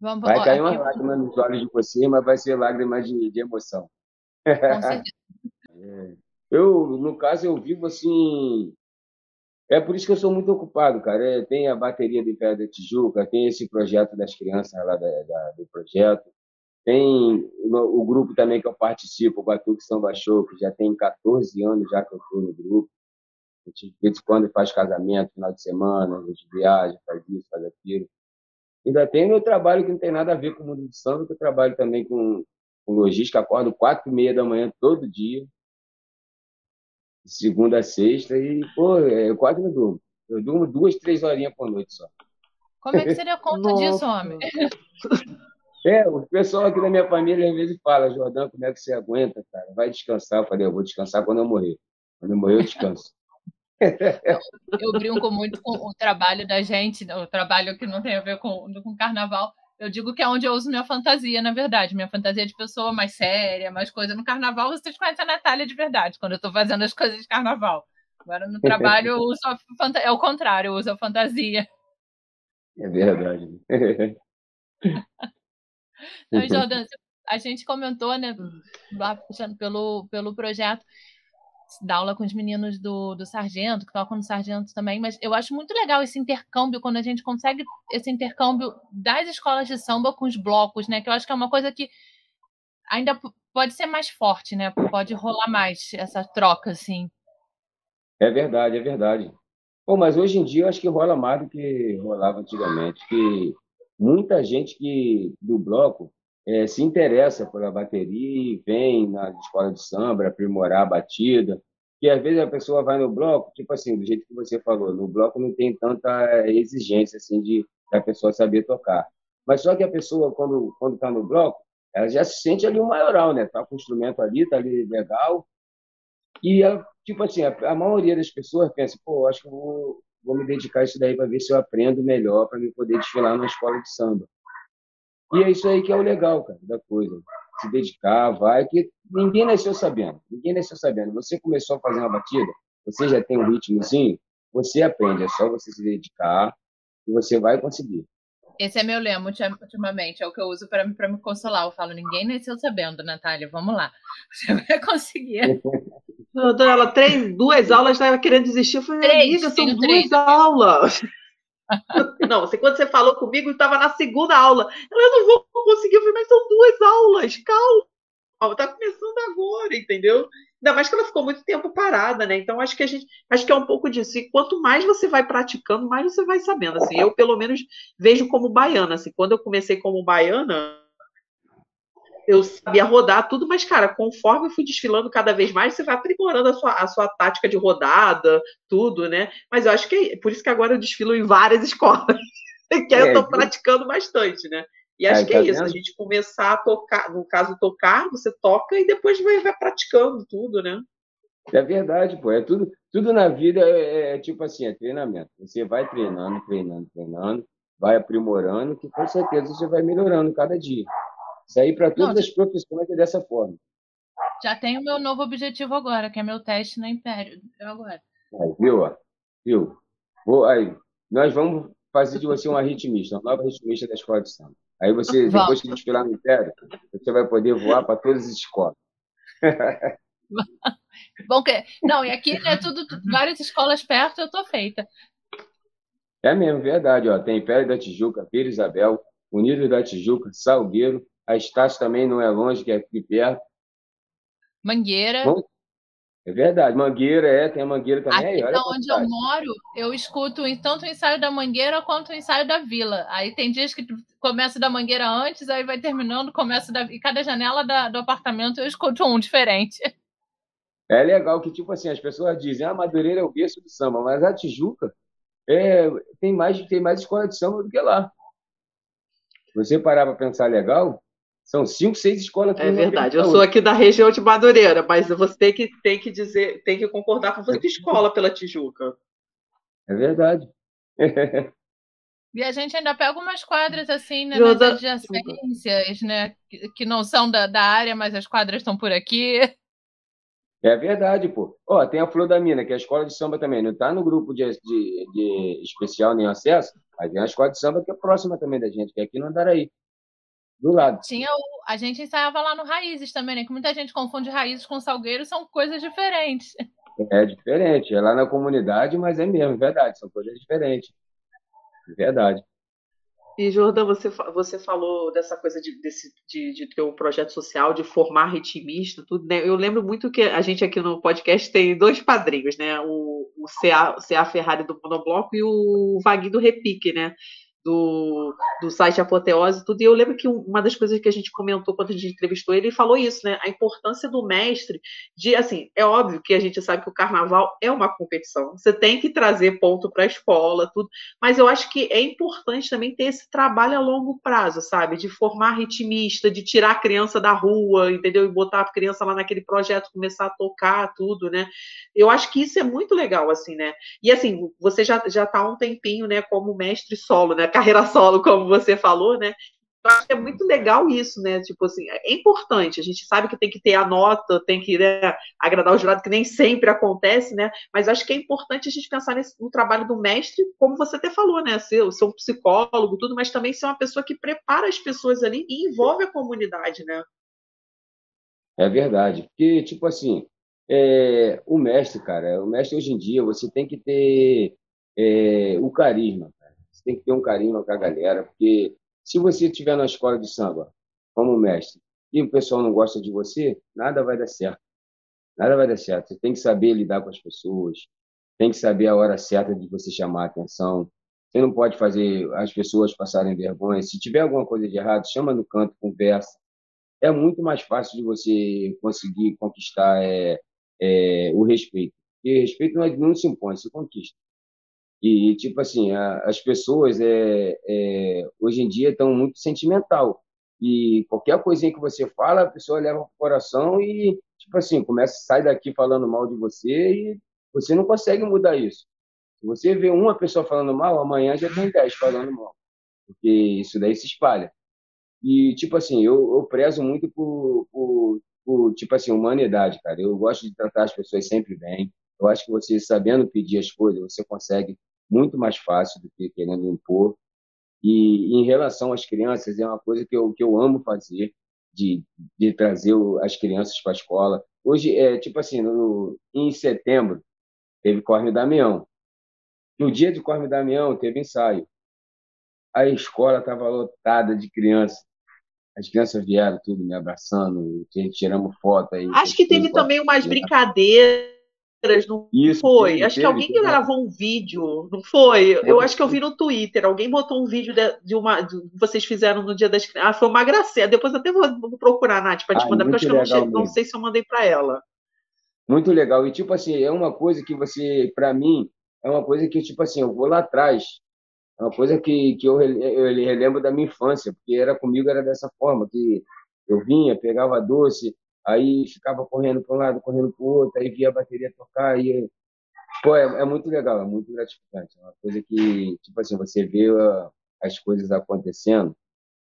Vamos, vai cair uma lágrima nos olhos de você, mas vai ser lágrima de, de emoção. Com certeza. Eu, no caso, eu vivo assim. É por isso que eu sou muito ocupado, cara. É, tem a bateria do Império da Tijuca, tem esse projeto das crianças lá da, da, do projeto. Tem o, o, grupo também que eu participo, o Batuque Samba Show, que já tem 14 anos já que eu estou no grupo. A gente, de vez em quando, faz casamento, final de semana, a gente viaja, faz isso, faz aquilo. Ainda tem meu trabalho que não tem nada a ver com o mundo do samba, que eu trabalho também com, com logística, acordo quatro e meia da manhã todo dia, segunda a sexta, e, pô, eu quase não durmo. Eu durmo duas, três horinhas por noite só. Como é que seria a conta disso, homem? É, o pessoal aqui da minha família às vezes fala, Jordão, como é que você aguenta, cara? Vai descansar. Eu falei, eu vou descansar quando eu morrer. Quando eu morrer, eu descanso. Eu, eu brinco muito com o trabalho da gente, o trabalho que não tem a ver com, com carnaval. Eu digo que é onde eu uso minha fantasia, na verdade. Minha fantasia de pessoa mais séria, mais coisa. No carnaval, vocês conhecem a Natália de verdade, quando eu estou fazendo as coisas de carnaval. Agora, no trabalho, eu uso a fanta... é o contrário, eu uso a fantasia. É verdade. Então, Jordan, a gente comentou, né, lá puxando pelo, pelo projeto, da aula com os meninos do, do Sargento, que tocam no Sargento também, mas eu acho muito legal esse intercâmbio, quando a gente consegue esse intercâmbio das escolas de samba com os blocos, né? Que eu acho que é uma coisa que ainda pode ser mais forte, né? Pode rolar mais essa troca, assim. É verdade, é verdade. Pô, mas hoje em dia eu acho que rola mais do que rolava antigamente, que muita gente que do bloco é, se interessa pela bateria e vem na escola de samba aprimorar a batida. E às vezes a pessoa vai no bloco, tipo assim, do jeito que você falou, no bloco não tem tanta exigência assim de a pessoa saber tocar. Mas só que a pessoa quando quando está no bloco, ela já se sente ali um maioral, né? Tá com o instrumento ali, tá ali legal. E ela, tipo assim, a, a maioria das pessoas pensa, pô, acho que vou vou me dedicar a isso daí para ver se eu aprendo melhor para me poder desfilar na escola de samba. E é isso aí que é o legal, cara, da coisa. Se dedicar, vai, que ninguém nasceu sabendo. Ninguém nasceu sabendo. Você começou a fazer uma batida, você já tem um ritmozinho, você aprende. É só você se dedicar e você vai conseguir. Esse é meu lema ultimamente, é o que eu uso para me consolar. Eu falo, ninguém nasceu sabendo, Natália, vamos lá. Você vai conseguir. Doutora, ela três, duas aulas, estava querendo desistir. Eu falei, três, amiga, são duas três. aulas. não, você, quando você falou comigo, estava na segunda aula. Eu não vou conseguir. Eu falei, mas são duas aulas, calma. Está começando agora, entendeu? Ainda mais que ela ficou muito tempo parada, né? Então acho que a gente, acho que é um pouco disso. E quanto mais você vai praticando, mais você vai sabendo. Assim, eu pelo menos vejo como baiana. Assim, quando eu comecei como baiana, eu sabia rodar tudo, mas cara, conforme eu fui desfilando cada vez mais, você vai aprimorando a sua, a sua tática de rodada, tudo, né? Mas eu acho que é por isso que agora eu desfilo em várias escolas, que é, eu estou praticando bastante, né? E acho que é isso, a gente começar a tocar, no caso, tocar, você toca e depois vai, vai praticando tudo, né? É verdade, pô. É tudo, tudo na vida é, é, tipo assim, é treinamento. Você vai treinando, treinando, treinando, vai aprimorando, que com certeza você vai melhorando cada dia. Isso aí para todas Não, as profissões é dessa forma. Já tenho o meu novo objetivo agora, que é meu teste na Império. Agora. Aí, viu? Viu? Vou, aí, nós vamos fazer de você uma ritmista, uma nova ritmista da escola de samba. Aí você, Volta. depois que desfilar no Império, você vai poder voar para todas as escolas. Bom que não, e aqui né, tudo, várias escolas perto, eu tô feita. É mesmo, verdade, ó. Tem Império da Tijuca, Vila Isabel, Unidos da Tijuca, Salgueiro, a Estácio também não é longe, que é aqui perto. Mangueira. Bom, é verdade, Mangueira, é, tem a Mangueira também. Aqui aí, onde eu moro, eu escuto tanto o ensaio da Mangueira quanto o ensaio da Vila. Aí tem dias que começa da Mangueira antes, aí vai terminando, começa da... E cada janela da, do apartamento eu escuto um diferente. É legal que, tipo assim, as pessoas dizem, ah, Madureira é o berço do samba, mas a Tijuca é, tem, mais, tem mais escola de samba do que lá. Você parar para pensar legal, são cinco, seis escolas. É verdade. Eu sou aqui da região de Madureira, mas você tem que, tem que dizer, tem que concordar com você que escola pela Tijuca. É verdade. E a gente ainda pega umas quadras assim, né, nas adjacências, né, que, não são da, da área, mas as quadras estão por aqui. É verdade, pô. Ó, tem a Flor da Mina, que é a escola de samba também. Não está no grupo de, de, de, especial nem acesso, mas tem a escola de samba que é próxima também da gente, que é aqui no Andaraí. Do lado. Tinha o, a gente ensaiava lá no Raízes também, né? Que muita gente confunde Raízes com Salgueiro, são coisas diferentes. É diferente, é lá na comunidade, mas é mesmo, é verdade, são coisas diferentes. É verdade. E, Jordão, você, você falou dessa coisa de, desse, de, de ter um projeto social, de formar ritmista, tudo, né? Eu lembro muito que a gente aqui no podcast tem dois padrinhos, né? O, o CA, o CA Ferrari do Monobloco e o Vaguinho do Repique, né? Do, do site Apoteose tudo. E eu lembro que uma das coisas que a gente comentou quando a gente entrevistou ele, ele falou isso, né? A importância do mestre de, assim, é óbvio que a gente sabe que o carnaval é uma competição. Você tem que trazer ponto para a escola, tudo. Mas eu acho que é importante também ter esse trabalho a longo prazo, sabe? De formar ritmista, de tirar a criança da rua, entendeu? E botar a criança lá naquele projeto, começar a tocar, tudo, né? Eu acho que isso é muito legal, assim, né? E assim, você já, já tá há um tempinho, né, como mestre solo, né? Carreira solo, como você falou, né? Eu acho que é muito legal isso, né? Tipo assim, é importante. A gente sabe que tem que ter a nota, tem que né, agradar o jurado, que nem sempre acontece, né? Mas acho que é importante a gente pensar nesse, no trabalho do mestre, como você até falou, né? Ser, ser um psicólogo, tudo, mas também ser uma pessoa que prepara as pessoas ali e envolve a comunidade, né? É verdade. Porque, tipo assim, é, o mestre, cara, o mestre hoje em dia, você tem que ter é, o carisma tem que ter um carinho com a galera, porque se você estiver na escola de samba como mestre e o pessoal não gosta de você, nada vai dar certo. Nada vai dar certo. Você tem que saber lidar com as pessoas, tem que saber a hora certa de você chamar a atenção. Você não pode fazer as pessoas passarem vergonha. Se tiver alguma coisa de errado, chama no canto, conversa. É muito mais fácil de você conseguir conquistar é, é, o respeito. Porque respeito não, é, não se impõe, se conquista. E, tipo assim, a, as pessoas é, é, hoje em dia estão muito sentimental. E qualquer coisinha que você fala, a pessoa leva pro coração e, tipo assim, começa, sai daqui falando mal de você e você não consegue mudar isso. Se você vê uma pessoa falando mal, amanhã já tem dez falando mal. Porque isso daí se espalha. E, tipo assim, eu, eu prezo muito por, por, por, tipo assim, humanidade, cara. Eu gosto de tratar as pessoas sempre bem. Eu acho que você, sabendo pedir as coisas, você consegue muito mais fácil do que querendo impor. E em relação às crianças, é uma coisa que eu, que eu amo fazer, de, de trazer as crianças para a escola. Hoje, é tipo assim, no, em setembro, teve Corme Damião. No dia de Corme Damião, teve ensaio. A escola estava lotada de crianças. As crianças vieram tudo me abraçando, tiramos foto. Aí, Acho que teve também umas brincadeiras não Isso, foi? Acho que alguém que gravou um vídeo, não foi? Eu acho que eu vi no Twitter, alguém botou um vídeo de, de uma que vocês fizeram no Dia das Crianças. Ah, foi uma gracinha. Depois até vou, vou procurar, Nath, para te ah, mandar, porque acho que eu não, não, sei se eu mandei para ela. Muito legal. E, tipo assim, é uma coisa que você, para mim, é uma coisa que, tipo assim, eu vou lá atrás. É uma coisa que, que eu, eu relembro da minha infância, porque era comigo, era dessa forma, que eu vinha, pegava doce, aí ficava correndo para um lado, correndo para o outro, aí via a bateria tocar e pô, é, é, muito legal, é muito gratificante, é uma coisa que tipo assim você vê uh, as coisas acontecendo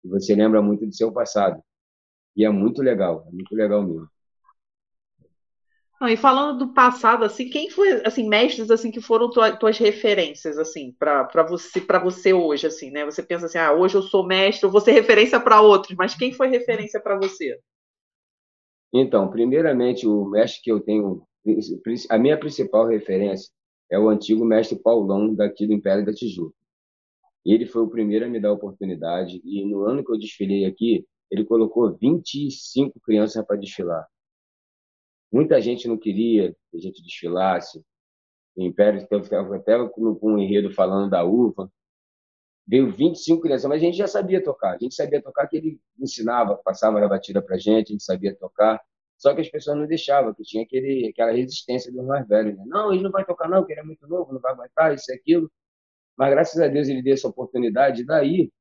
e você lembra muito do seu passado e é muito legal, é muito legal mesmo. E falando do passado, assim, quem foi, assim, mestres, assim, que foram tua, tuas referências, assim, para você, para você hoje, assim, né? Você pensa assim, ah, hoje eu sou mestre, eu vou ser referência para outros, mas quem foi referência para você? Então, primeiramente, o mestre que eu tenho, a minha principal referência é o antigo mestre Paulão, daqui do Império da Tijuca. Ele foi o primeiro a me dar a oportunidade, e no ano que eu desfilei aqui, ele colocou 25 crianças para desfilar. Muita gente não queria que a gente desfilasse. O Império estava até com um enredo falando da uva. Veio 25 crianças, mas a gente já sabia tocar. A gente sabia tocar que ele ensinava, passava a batida para gente, a gente sabia tocar. Só que as pessoas não deixavam, que tinha aquele, aquela resistência dos mais velhos. Né? Não, ele não vai tocar não, porque ele é muito novo, não vai aguentar, isso e aquilo. Mas graças a Deus ele deu essa oportunidade. Daí,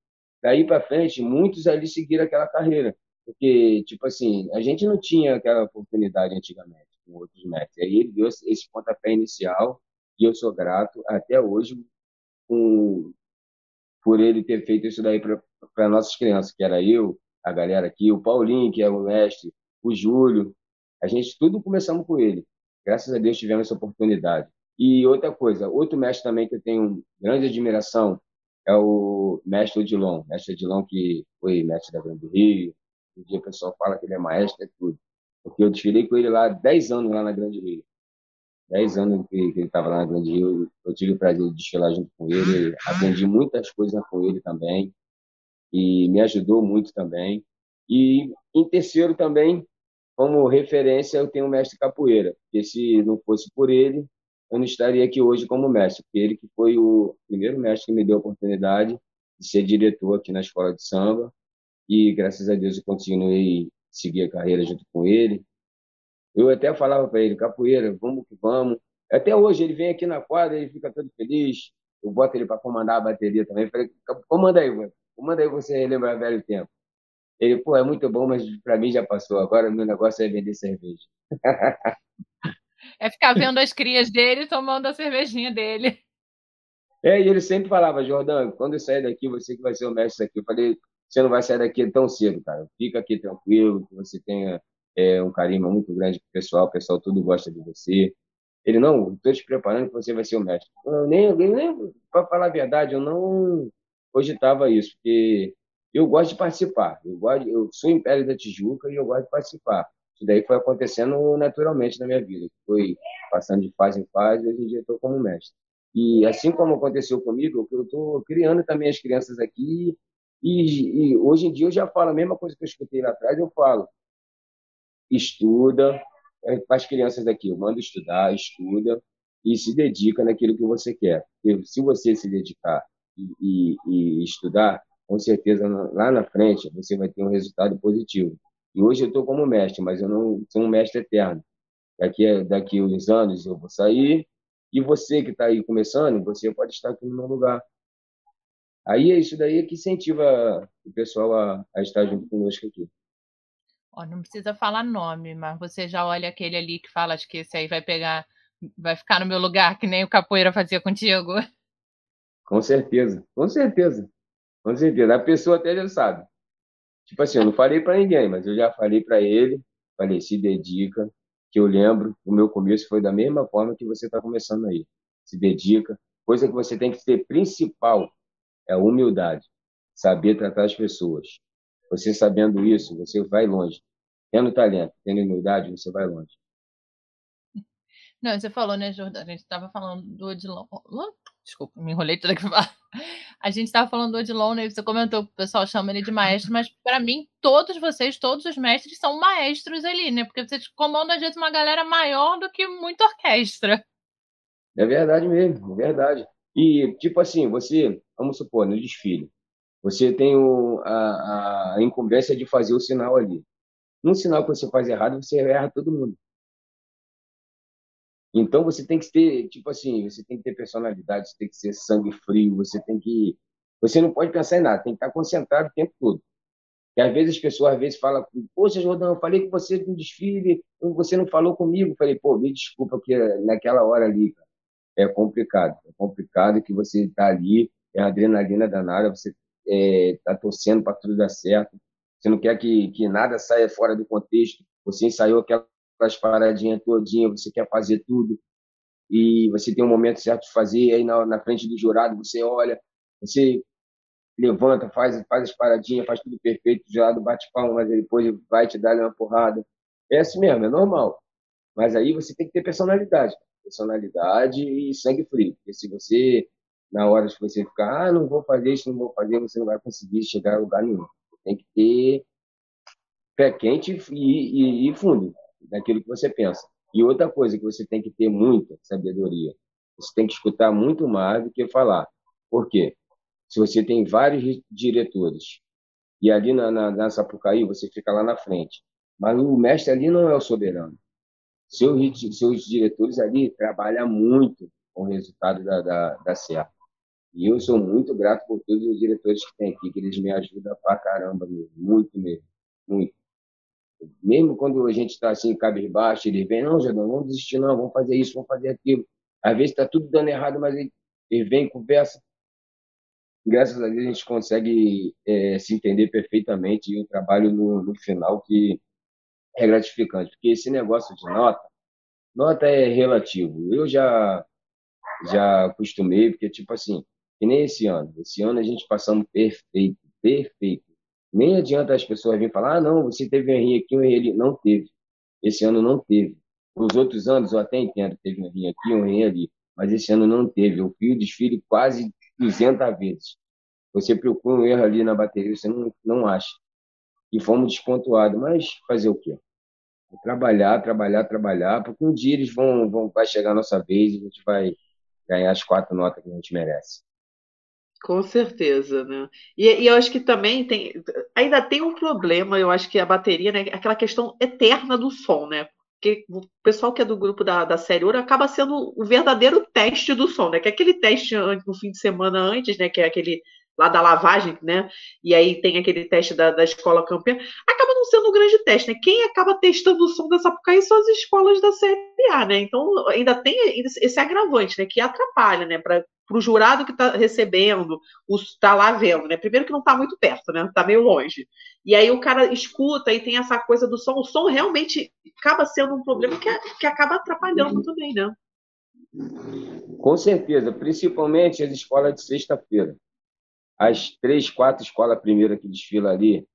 daí para frente, muitos ali seguiram aquela carreira. Porque, tipo assim, a gente não tinha aquela oportunidade antigamente com outros mestres. Aí ele deu esse pontapé inicial e eu sou grato até hoje com, por ele ter feito isso daí para nossas crianças, que era eu, a galera aqui, o Paulinho, que é o mestre, o Júlio. A gente tudo começamos com ele. Graças a Deus tivemos essa oportunidade. E outra coisa, outro mestre também que eu tenho grande admiração é o mestre Odilon. Mestre Odilon que foi mestre da Grande Rio. Um dia o pessoal fala que ele é maestro, é tudo. Porque eu desfilei com ele lá 10 anos lá na Grande Rio. 10 anos que, que ele estava lá na Grande Rio, eu tive o prazer de desfilar junto com ele. Aprendi muitas coisas com ele também. E me ajudou muito também. E em terceiro também, como referência, eu tenho o mestre Capoeira, porque se não fosse por ele, eu não estaria aqui hoje como mestre, porque ele que foi o primeiro mestre que me deu a oportunidade de ser diretor aqui na escola de samba, e graças a Deus eu continuei seguir a carreira junto com ele. Eu até falava para ele, Capoeira, vamos que vamos. Até hoje ele vem aqui na quadra, ele fica todo feliz, eu boto ele para comandar a bateria também. falei, comanda aí, comanda aí você lembrar velho tempo. Ele, pô, é muito bom, mas para mim já passou. Agora o meu negócio é vender cerveja. É ficar vendo as crias dele tomando a cervejinha dele. É, e ele sempre falava, Jordão, quando eu sair daqui, você que vai ser o mestre aqui. Eu falei, você não vai sair daqui tão cedo, cara. Fica aqui tranquilo, que você tenha é, um carinho muito grande com o pessoal, o pessoal tudo gosta de você. Ele, não, estou te preparando que você vai ser o mestre. Eu nem, nem para falar a verdade, eu não cogitava isso, porque eu gosto de participar. Eu, gosto, eu sou Império da Tijuca e eu gosto de participar. Isso daí foi acontecendo naturalmente na minha vida. Foi passando de fase em fase, hoje em dia estou como mestre. E assim como aconteceu comigo, eu estou criando também as crianças aqui. E, e, hoje em dia eu já falo a mesma coisa que eu escutei lá atrás, eu falo. Estuda, é, para as crianças aqui, eu mando estudar, estuda e se dedica naquilo que você quer. Porque se você se dedicar e, e, e estudar, com certeza lá na frente você vai ter um resultado positivo. E hoje eu estou como mestre, mas eu não sou um mestre eterno. Daqui, daqui uns anos eu vou sair e você que está aí começando, você pode estar aqui no meu lugar. Aí é isso daí que incentiva o pessoal a, a estar junto conosco aqui. Ó, não precisa falar nome, mas você já olha aquele ali que fala, acho que esse aí vai pegar, vai ficar no meu lugar, que nem o capoeira fazia contigo. Com certeza, com certeza. Com certeza. A pessoa até já sabe. Tipo assim, eu não falei para ninguém, mas eu já falei para ele, falei, se dedica, que eu lembro, o meu começo foi da mesma forma que você está começando aí. Se dedica. Coisa que você tem que ter principal é a humildade. Saber tratar as pessoas. Você sabendo isso, você vai longe. Tendo talento, tendo humildade, você vai longe. Não, você falou, né, Jordão? A gente estava falando do Odilon. Desculpa, me enrolei toda que. A gente estava falando do Odilon, né? Você comentou que o pessoal chama ele de maestro, mas para mim, todos vocês, todos os mestres, são maestros ali, né? Porque vocês comandam, às vezes, uma galera maior do que muita orquestra. É verdade mesmo, é verdade. E, tipo assim, você, vamos supor, no desfile, você tem o, a, a incumbência de fazer o sinal ali. Num sinal que você faz errado, você erra todo mundo. Então você tem que ter, tipo assim, você tem que ter personalidade, você tem que ser sangue frio, você tem que. Você não pode pensar em nada, tem que estar concentrado o tempo todo. E às vezes as pessoas às vezes falam, poxa, Jordão, eu falei com você no desfile, você não falou comigo. Eu falei, pô, me desculpa, porque naquela hora ali, cara, é complicado. É complicado que você está ali, é adrenalina danada, você é, torcendo para tudo dar certo. Você não quer que, que nada saia fora do contexto. Você ensaiou aquela as paradinhas todinha, você quer fazer tudo e você tem um momento certo de fazer, aí na, na frente do jurado você olha, você levanta, faz, faz as paradinhas, faz tudo perfeito, o jurado bate palma, mas depois vai te dar uma porrada. É assim mesmo, é normal. Mas aí você tem que ter personalidade, personalidade e sangue frio, porque se você na hora de você ficar, ah, não vou fazer isso, não vou fazer, você não vai conseguir chegar a lugar nenhum. Tem que ter pé quente e, e, e fundo daquilo que você pensa. E outra coisa que você tem que ter muita sabedoria. Você tem que escutar muito mais do que falar. Por quê? Se você tem vários diretores e ali na, na, na Sapucaí você fica lá na frente Mas o mestre ali não é o soberano. Seus, seus diretores ali trabalham muito com o resultado da, da, da CEA. E eu sou muito grato por todos os diretores que tem aqui, que eles me ajudam pra caramba mesmo, muito mesmo, muito. Mesmo quando a gente está assim, cabisbaixo, eles vêm, não, Jordão, não desistir não, vamos fazer isso, vamos fazer aquilo. Às vezes está tudo dando errado, mas eles vêm, conversa. Graças a Deus a gente consegue é, se entender perfeitamente e o trabalho no, no final que é gratificante, porque esse negócio de nota, nota é relativo. Eu já já acostumei, porque tipo assim, que nem esse ano. Esse ano a gente passamos perfeito, perfeito. Nem adianta as pessoas virem falar, ah, não, você teve um errinho aqui, um errinho ali. Não teve. Esse ano não teve. Os outros anos eu até entendo, teve um errinho aqui, um errinho ali. Mas esse ano não teve. Eu fui o desfile quase 200 vezes. Você procura um erro ali na bateria, você não, não acha. E fomos despontuados. Mas fazer o quê? Trabalhar, trabalhar, trabalhar, porque um dia eles vão, vão vai chegar a nossa vez e a gente vai ganhar as quatro notas que a gente merece. Com certeza, né? E, e, eu acho que também tem, ainda tem um problema, eu acho que a bateria, né? Aquela questão eterna do som, né? Porque o pessoal que é do grupo da, da série Ouro acaba sendo o verdadeiro teste do som, né? Que é aquele teste no fim de semana antes, né? Que é aquele lá da lavagem, né? E aí tem aquele teste da, da escola campeã, acaba não sendo um grande teste, né? Quem acaba testando o som da Sapucaí são as escolas da CPA, né? Então ainda tem esse agravante, né? Que atrapalha, né? Para o jurado que está recebendo, está lá vendo, né? Primeiro que não está muito perto, né? Está meio longe. E aí o cara escuta e tem essa coisa do som. O som realmente acaba sendo um problema que, que acaba atrapalhando também, né? Com certeza, principalmente as escolas de sexta-feira as três, quatro escolas primeiras que desfilam ali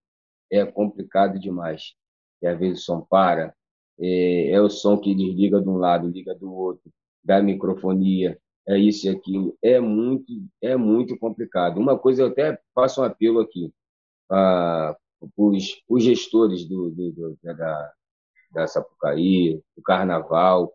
é complicado demais. E às vezes o som para, é, é, o som que desliga de um lado, liga do outro, da microfonia, é isso e aquilo. É muito, é muito complicado. Uma coisa, eu até faço um apelo aqui para os gestores do, do, do, da, da Sapucaí, do Carnaval,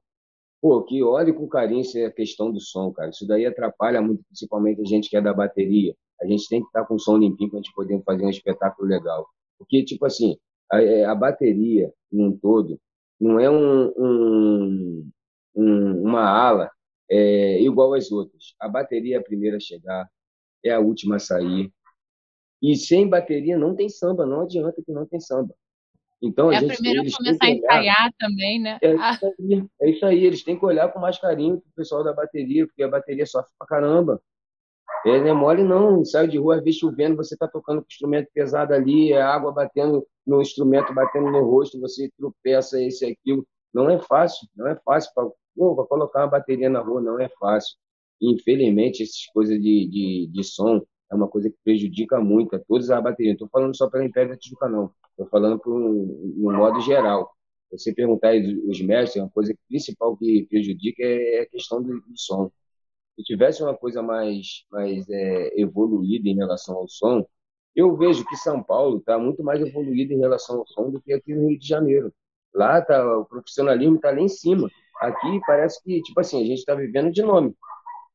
pô, que olhe com carinho essa questão do som, cara. Isso daí atrapalha muito, principalmente a gente que é da bateria a gente tem que estar com o som limpinho para a gente poder fazer um espetáculo legal. Porque, tipo assim, a, é, a bateria, num todo, não é um, um, um, uma ala é, igual às outras. A bateria é a primeira a chegar, é a última a sair. E sem bateria não tem samba, não adianta que não tem samba. Então, é a, gente, a primeira a começar a ensaiar também, né? É isso, aí, é isso aí, eles têm que olhar com mais carinho pro pessoal da bateria, porque a bateria sofre pra caramba. É, não é mole, não. Ensaio de rua, às vezes chovendo, você está tocando com instrumento pesado ali, é água batendo no instrumento, batendo no rosto, você tropeça, esse e aquilo. Não é fácil, não é fácil. Para colocar uma bateria na rua não é fácil. infelizmente, essas coisas de, de, de som é uma coisa que prejudica muito a todas as baterias. Não estou falando só pela Império Tijuca, não. Estou falando por um, um modo geral. Você perguntar os mestres, uma coisa principal que prejudica é a questão do, do som se tivesse uma coisa mais, mais é, evoluída em relação ao som, eu vejo que São Paulo está muito mais evoluído em relação ao som do que aqui no Rio de Janeiro. Lá tá, o profissionalismo está lá em cima. Aqui parece que, tipo assim, a gente está vivendo de nome.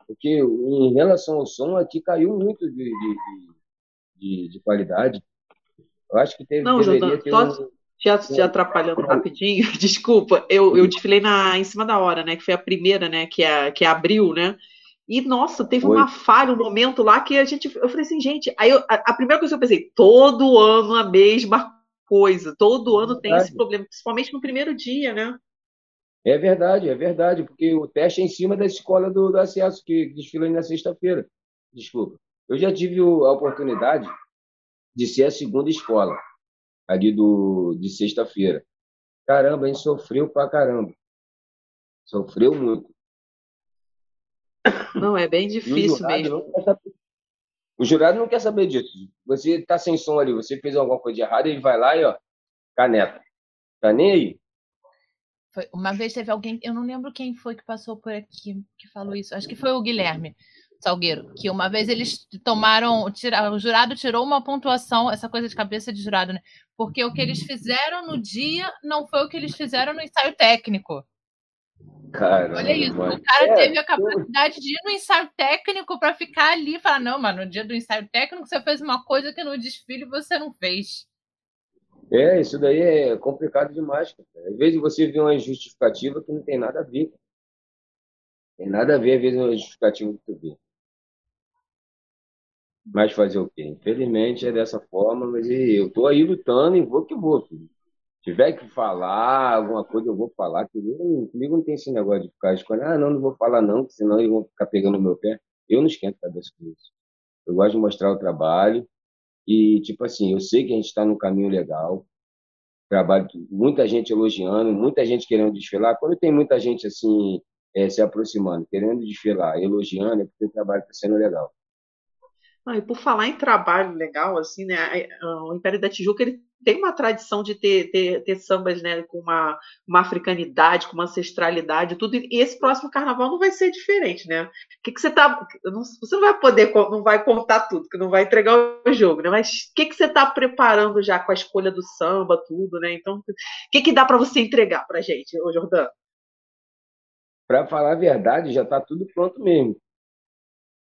Porque em relação ao som, aqui caiu muito de, de, de, de qualidade. Eu acho que teve, Não, deveria ter um... Já, já atrapalhando rapidinho, desculpa, eu, eu desfilei na, em cima da hora, né? Que foi a primeira, né? Que, é, que é abril, né? E, nossa, teve Foi. uma falha, um momento lá que a gente. Eu falei assim, gente. Aí eu, a, a, primeira coisa que eu pensei, todo ano a mesma coisa. Todo ano tem esse problema, principalmente no primeiro dia, né? É verdade, é verdade, porque o teste é em cima da escola do, do acesso, que desfila na sexta-feira. Desculpa. Eu já tive a oportunidade de ser a segunda escola ali do, de sexta-feira. Caramba, a gente sofreu pra caramba. Sofreu muito. Não, é bem difícil mesmo. O jurado não quer saber disso. Você está sem som ali, você fez alguma coisa de errado, ele vai lá e, ó, caneta. Tá nem aí. Foi, uma vez teve alguém, eu não lembro quem foi que passou por aqui que falou isso. Acho que foi o Guilherme Salgueiro, que uma vez eles tomaram, tira, o jurado tirou uma pontuação, essa coisa de cabeça de jurado, né? Porque o que eles fizeram no dia não foi o que eles fizeram no ensaio técnico. Caramba, Olha isso, o cara é, teve a capacidade de ir no ensaio técnico para ficar ali e falar: não, mas no dia do ensaio técnico você fez uma coisa que no desfile você não fez. É, isso daí é complicado demais. Cara. Às vezes você vê uma justificativa que não tem nada a ver. Tem nada a ver, às vezes, uma justificativa que tu vê. Mas fazer o quê? Infelizmente é dessa forma, mas eu tô aí lutando e vou que vou, filho. Tiver que falar alguma coisa, eu vou falar. Comigo, comigo não tem esse negócio de ficar escolhendo, ah, não, não vou falar não, senão eles vão ficar pegando no meu pé. Eu não esquento a cabeça com isso. Eu gosto de mostrar o trabalho e, tipo assim, eu sei que a gente está no caminho legal, trabalho, muita gente elogiando, muita gente querendo desfilar. Quando tem muita gente assim é, se aproximando, querendo desfilar, elogiando, é porque o trabalho está sendo legal. Ah, e por falar em trabalho legal, assim, né? O Império da Tijuca ele tem uma tradição de ter, ter, ter sambas né, com uma, uma africanidade, com uma ancestralidade, tudo. E esse próximo carnaval não vai ser diferente, né? O que, que você tá. Não, você não vai poder, não vai contar tudo, que não vai entregar o jogo, né? Mas o que, que você está preparando já com a escolha do samba, tudo, né? Então, o que, que dá para você entregar para gente, ô Jordão? Para falar a verdade, já está tudo pronto mesmo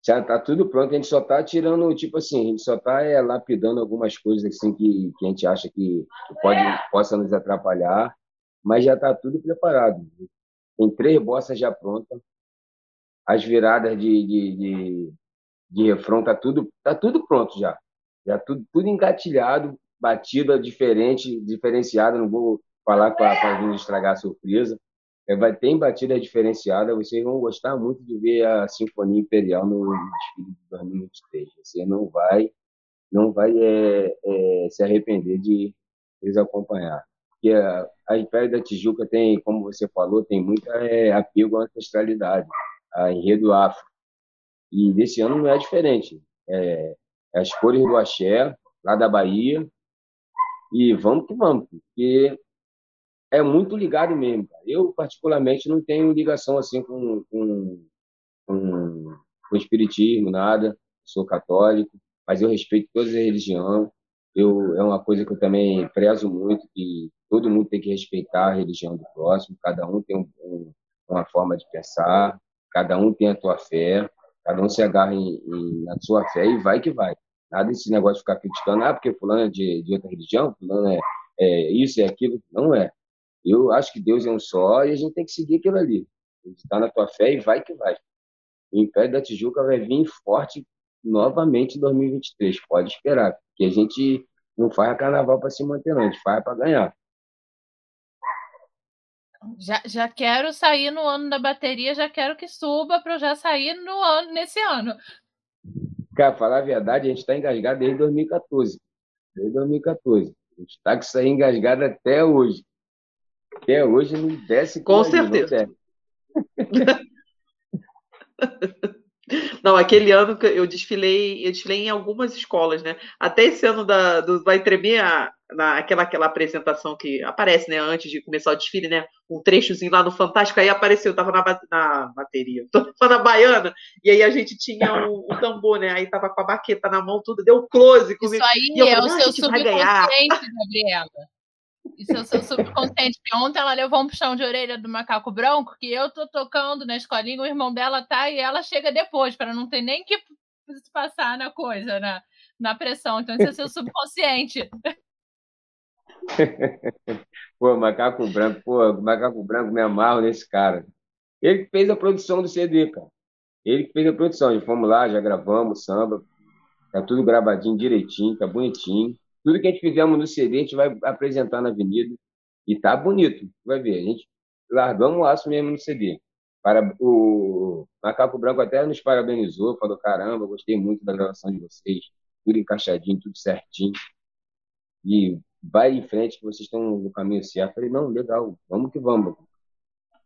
já está tudo pronto, a gente só está tirando, tipo assim, a gente só está é, lapidando algumas coisas assim que, que a gente acha que, pode, possa nos atrapalhar, mas já está tudo preparado. Tem três bossas já prontas, as viradas de, de, de, de refrão, tá tudo, tá tudo pronto já. Já tudo, tudo engatilhado, batida diferente, diferenciada, não vou falar para vir estragar a surpresa, é, vai ter batida diferenciada, vocês vão gostar muito de ver a Sinfonia Imperial no desfile de 2023. Você não vai, não vai é, é, se arrepender de eles acompanhar. Porque a, a Império da Tijuca tem, como você falou, tem muita é, apego à ancestralidade, a enredo afro. E desse ano não é diferente. É as cores do axé, lá da Bahia, e vamos que vamos, porque é muito ligado mesmo. Cara. Eu, particularmente, não tenho ligação assim com, com, com, com o espiritismo, nada. Sou católico, mas eu respeito todas as religiões. Eu, é uma coisa que eu também prezo muito, que todo mundo tem que respeitar a religião do próximo, cada um tem um, um, uma forma de pensar, cada um tem a sua fé, cada um se agarra em, em, na sua fé e vai que vai. Nada desse negócio de ficar criticando, ah, porque fulano é de, de outra religião, fulano é, é isso, é aquilo. Não é. Eu acho que Deus é um só e a gente tem que seguir aquilo ali. Está na tua fé e vai que vai. O Império da Tijuca vai vir forte novamente em 2023. Pode esperar, porque a gente não faz carnaval para se manter, não. A gente faz para ganhar. Já, já quero sair no ano da bateria, já quero que suba para eu já sair no ano, nesse ano. Cara, falar a verdade, a gente está engasgado desde 2014. Desde 2014. A gente está com isso aí engasgado até hoje. Até hoje não desce. Com certeza. Não, aquele ano que eu desfilei, eu desfilei em algumas escolas, né? Até esse ano da, do Vai Tremer, a, na, aquela, aquela apresentação que aparece, né, antes de começar o desfile, né? Um trechozinho lá no Fantástico, aí apareceu, eu tava na, na bateria, tô na baiana, e aí a gente tinha o, o, tambor, né? Aí tava com a baqueta na mão, tudo, deu close comigo. Isso aí é falei, o seu subconsciente, Gabriela. É o seu subconsciente. Que ontem ela levou um puxão de orelha do macaco branco, que eu tô tocando na escolinha, o irmão dela tá e ela chega depois, para não ter nem que passar na coisa, na, na pressão. Então, isso é seu subconsciente. pô, macaco branco, pô, macaco branco me amarro nesse cara. Ele que fez a produção do CD, cara. Ele que fez a produção. Já fomos lá, já gravamos samba. Tá tudo gravadinho direitinho, tá bonitinho. Tudo que a gente fizemos no CD, a gente vai apresentar na Avenida. E tá bonito, vai ver. A gente largamos o aço mesmo no CD. Para, o Macaco Branco até nos parabenizou, falou: caramba, gostei muito da gravação de vocês, tudo encaixadinho, tudo certinho. E vai em frente, que vocês estão no caminho certo. Eu falei: não, legal, vamos que vamos.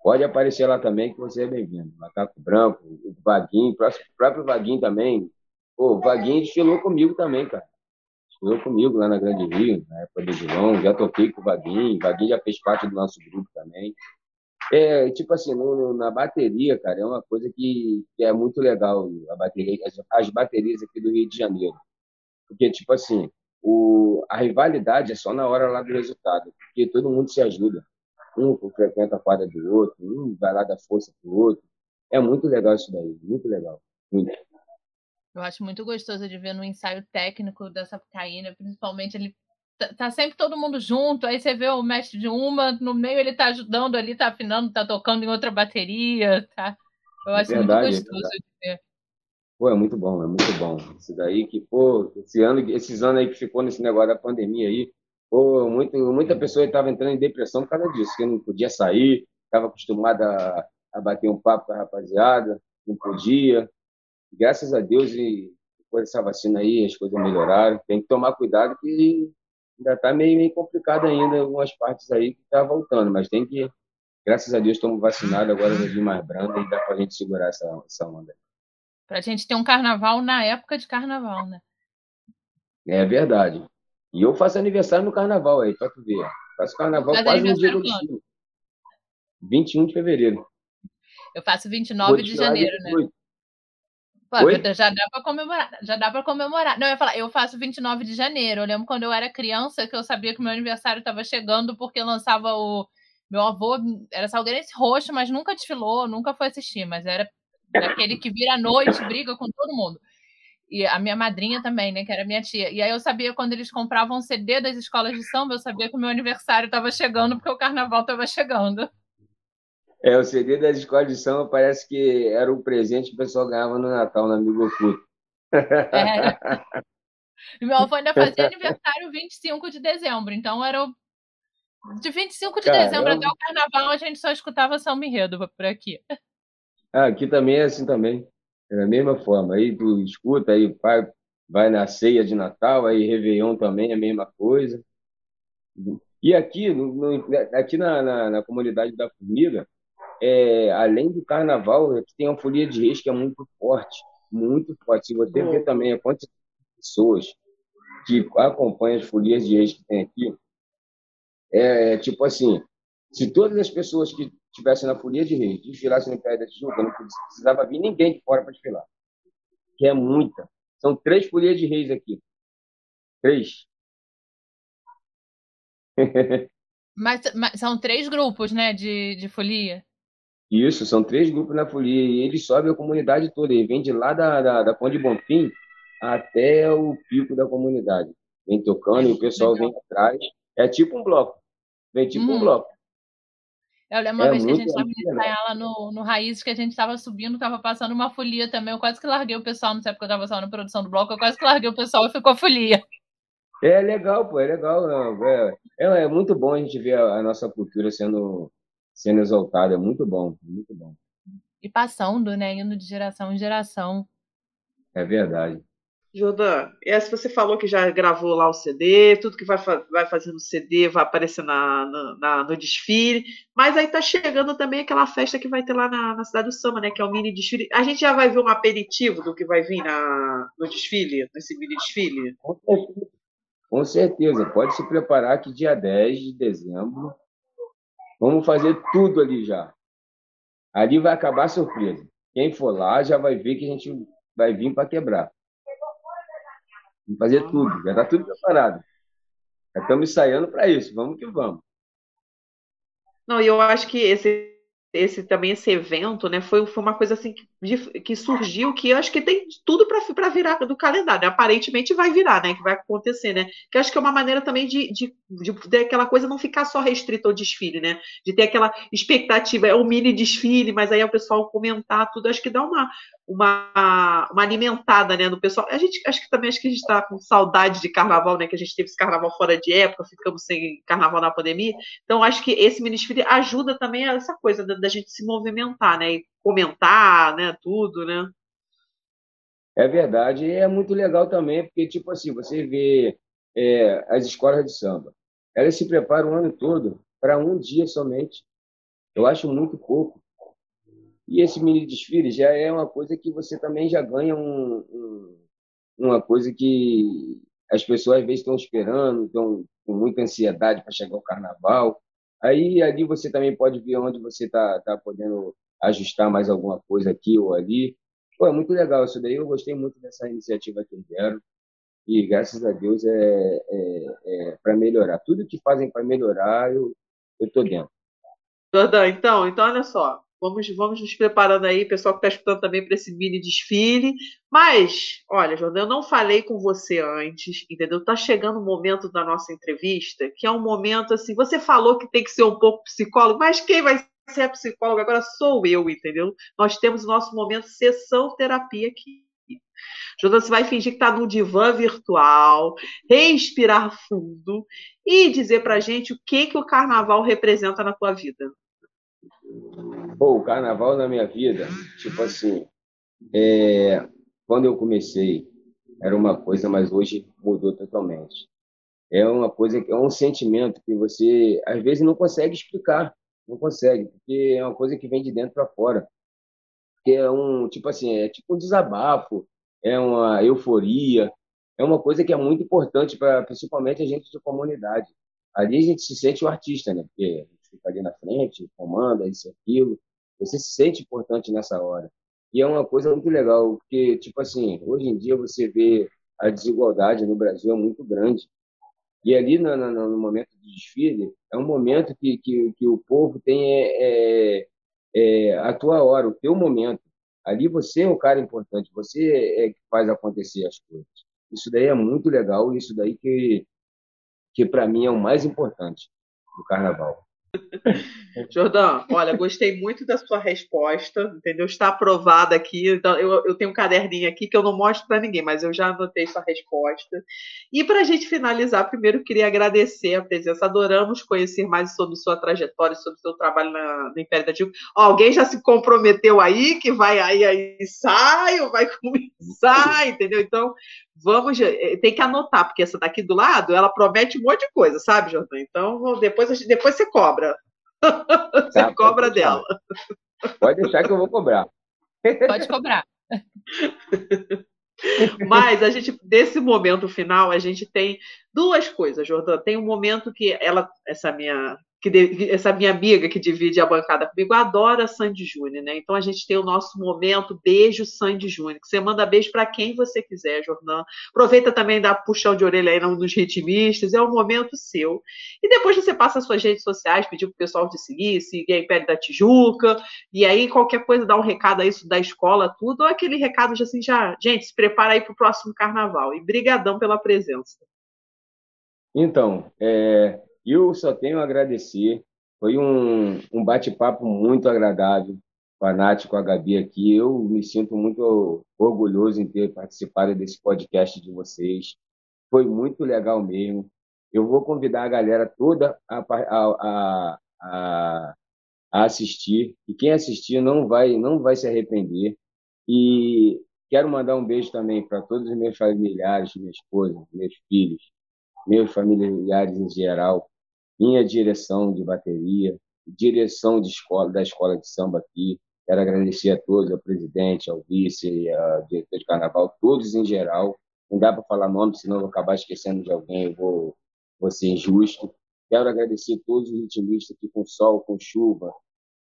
Pode aparecer lá também, que você é bem-vindo. Macaco Branco, o Vaguinho, o próprio Vaguinho também. Pô, o Vaguinho desfilou comigo também, cara estudou comigo lá na Grande Rio, na época do Gilão, já toquei com o Vaguinho, Vaguinho já fez parte do nosso grupo também. É, tipo assim, no, na bateria, cara, é uma coisa que, que, é muito legal, a bateria, as, as, baterias aqui do Rio de Janeiro. Porque, tipo assim, o, a rivalidade é só na hora lá do resultado, porque todo mundo se ajuda. Um frequenta a quadra do outro, um vai lá dar força pro outro. É muito legal isso daí, muito legal. Muito. Eu acho muito gostoso de ver no ensaio técnico da Sapucaína, principalmente ele tá, tá sempre todo mundo junto, aí você vê o mestre de uma, no meio ele tá ajudando ali, tá afinando, tá tocando em outra bateria, tá? Eu acho verdade, muito gostoso é de ver. Pô, é muito bom, é muito bom. Isso daí que, pô, esse ano, esses anos aí que ficou nesse negócio da pandemia aí, pô, muito, muita pessoa estava entrando em depressão por causa disso, que não podia sair, estava acostumada a, a, bater um papo com a rapaziada, não podia. Graças a Deus, e depois dessa vacina aí, as coisas melhoraram. Tem que tomar cuidado que ainda está meio, meio complicado ainda algumas partes aí que está voltando, mas tem que, graças a Deus, estamos vacinados, agora vai vir mais branda e dá para a gente segurar essa, essa onda. Para a gente ter um carnaval na época de carnaval, né? É verdade. E eu faço aniversário no carnaval aí, para tu ver. Faço carnaval Faz quase no dia do destino. 21 de fevereiro. Eu faço 29 de janeiro, né? Pô, já dá para comemorar, já dá para comemorar. Não, eu ia falar, eu faço 29 de janeiro. Eu lembro quando eu era criança que eu sabia que o meu aniversário estava chegando porque lançava o meu avô era salgueirense roxo, mas nunca desfilou, nunca foi assistir, mas era daquele que vira à noite, briga com todo mundo. E a minha madrinha também, né, que era minha tia. E aí eu sabia quando eles compravam CD das escolas de samba, eu sabia que o meu aniversário estava chegando porque o carnaval estava chegando. É, o CD das escolas de samba parece que era um presente que o pessoal ganhava no Natal, no Amigo Oculto. É. Meu avô ainda fazia aniversário 25 de dezembro, então era o... de 25 de Caramba. dezembro até o carnaval a gente só escutava samba enredo por aqui. Ah, aqui também é assim também, é da mesma forma. Aí tu escuta, aí vai, vai na ceia de Natal, aí Réveillon também é a mesma coisa. E aqui, no, no, aqui na, na, na comunidade da Formiga, é, além do carnaval, aqui tem uma folia de reis que é muito forte, muito forte. Se você ver também a quantidade de pessoas que acompanham as folias de reis que tem aqui, é tipo assim, se todas as pessoas que estivessem na folia de reis desfilassem no pé da Tijuca, não precisava vir ninguém de fora para desfilar, que é muita. São três folias de reis aqui. Três. mas, mas, são três grupos, né, de, de folia? Isso, são três grupos na folia e eles sobem a comunidade toda. Ele vem de lá da, da, da Ponte Bonfim até o pico da comunidade. Vem tocando e o pessoal Legal. vem atrás. É tipo um bloco. Vem tipo hum. um bloco. Eu lembro uma é vez que a gente estava ensaiar lá no, no Raiz, que a gente estava subindo, estava passando uma folia também. Eu quase que larguei o pessoal, não sei porque eu estava só na produção do bloco, eu quase que larguei o pessoal e ficou a folia. É legal, pô, é legal. É, é, é muito bom a gente ver a, a nossa cultura sendo sendo exaltado. É muito bom, muito bom. E passando, né? Indo de geração em geração. É verdade. Jordan, essa você falou que já gravou lá o CD, tudo que vai, vai fazer no CD vai aparecer na, na, no desfile, mas aí tá chegando também aquela festa que vai ter lá na, na Cidade do Samba, né, que é o mini desfile. A gente já vai ver um aperitivo do que vai vir na, no desfile, nesse mini desfile? Com certeza, pode se preparar que dia 10 de dezembro Vamos fazer tudo ali já. Ali vai acabar a surpresa. Quem for lá já vai ver que a gente vai vir para quebrar. Vamos fazer tudo. Já está tudo preparado. Já estamos ensaiando para isso. Vamos que vamos. Não, eu acho que esse esse também esse evento, né, foi, foi uma coisa assim que, que surgiu que eu acho que tem tudo para virar do calendário. Né? Aparentemente vai virar, né? Que vai acontecer, né? Que acho que é uma maneira também de, de, de, de aquela coisa não ficar só restrita ao desfile, né? De ter aquela expectativa, é um mini desfile, mas aí o pessoal comentar tudo, acho que dá uma, uma, uma alimentada né, no pessoal. A gente acho que também acho que a gente está com saudade de carnaval, né? Que a gente teve esse carnaval fora de época, ficamos sem carnaval na pandemia. Então, acho que esse ministério ajuda também a essa coisa da, da, gente se movimentar, né? E comentar, né? Tudo, né? É verdade, e é muito legal também, porque, tipo assim, você vê é, as escolas de samba, elas se preparam o ano todo para um dia somente. Eu acho muito pouco. E esse mini desfile já é uma coisa que você também já ganha um, um, uma coisa que as pessoas às vezes estão esperando, estão com muita ansiedade para chegar o carnaval. Aí ali você também pode ver onde você está tá podendo ajustar mais alguma coisa aqui ou ali. Pô, é muito legal isso daí. Eu gostei muito dessa iniciativa que deram. E graças a Deus é, é, é para melhorar. Tudo que fazem para melhorar, eu estou dentro. Jordan, então, então olha só Vamos, vamos nos preparando aí, pessoal que está escutando também para esse mini desfile. Mas, olha, Jordão, eu não falei com você antes, entendeu? Está chegando o momento da nossa entrevista, que é um momento assim. Você falou que tem que ser um pouco psicólogo, mas quem vai ser psicólogo agora sou eu, entendeu? Nós temos o nosso momento sessão terapia aqui. Jonas vai fingir que está num divã virtual, respirar fundo e dizer para gente o que que o carnaval representa na tua vida. Pô, o carnaval na minha vida, tipo assim, é, quando eu comecei era uma coisa, mas hoje mudou totalmente. É uma coisa, é um sentimento que você às vezes não consegue explicar, não consegue, porque é uma coisa que vem de dentro para fora. Que é um, tipo assim, é tipo um desabafo, é uma euforia, é uma coisa que é muito importante para principalmente a gente de comunidade. Ali a gente se sente o artista, né? Porque fica ali na frente, comanda isso e aquilo. Você se sente importante nessa hora. E é uma coisa muito legal, porque, tipo assim, hoje em dia você vê a desigualdade no Brasil é muito grande. E ali no, no, no momento de desfile, é um momento que, que, que o povo tem é, é, é, a tua hora, o teu momento. Ali você é um cara importante, você é que faz acontecer as coisas. Isso daí é muito legal, isso daí que, que para mim é o mais importante do carnaval. Jordão, olha, gostei muito da sua resposta, entendeu? Está aprovada aqui. Então, eu, eu tenho um caderninho aqui que eu não mostro para ninguém, mas eu já anotei sua resposta. E para a gente finalizar, primeiro queria agradecer a presença. Adoramos conhecer mais sobre sua trajetória, sobre seu trabalho na, no Império da alguém já se comprometeu aí que vai aí, aí ensaio, vai começar, entendeu? Então, vamos, eh, tem que anotar, porque essa daqui do lado, ela promete um monte de coisa, sabe, Jordão? Então, depois, depois você cobra. Você tá, cobra dela. Pode deixar que eu vou cobrar. Pode cobrar. Mas a gente, desse momento final, a gente tem duas coisas, Jordão. Tem um momento que ela, essa minha que essa minha amiga que divide a bancada comigo adora Sandy Júnior, né? Então a gente tem o nosso momento beijo Sandy Júnior, que você manda beijo para quem você quiser, Jornal. Aproveita também dá puxão de orelha aí nos ritmistas, é um momento seu. E depois você passa as suas redes sociais, pedir pro pessoal te seguir, seguir a Império da Tijuca, e aí qualquer coisa dá um recado aí da escola, tudo, ou aquele recado já assim, já, gente, se prepara aí pro próximo carnaval. E brigadão pela presença. Então, é, eu só tenho a agradecer. Foi um, um bate-papo muito agradável com a com a Gabi aqui. Eu me sinto muito orgulhoso em ter participado desse podcast de vocês. Foi muito legal mesmo. Eu vou convidar a galera toda a, a, a, a assistir. E quem assistir não vai, não vai se arrepender. E quero mandar um beijo também para todos os meus familiares, minha esposa, meus filhos, meus familiares em geral, minha direção de bateria, direção de escola, da escola de samba aqui. Quero agradecer a todos, ao presidente, ao vice, ao diretor de carnaval, todos em geral. Não dá para falar nome, senão eu vou acabar esquecendo de alguém, eu vou, vou ser injusto. Quero agradecer a todos os ritmistas aqui com sol, com chuva,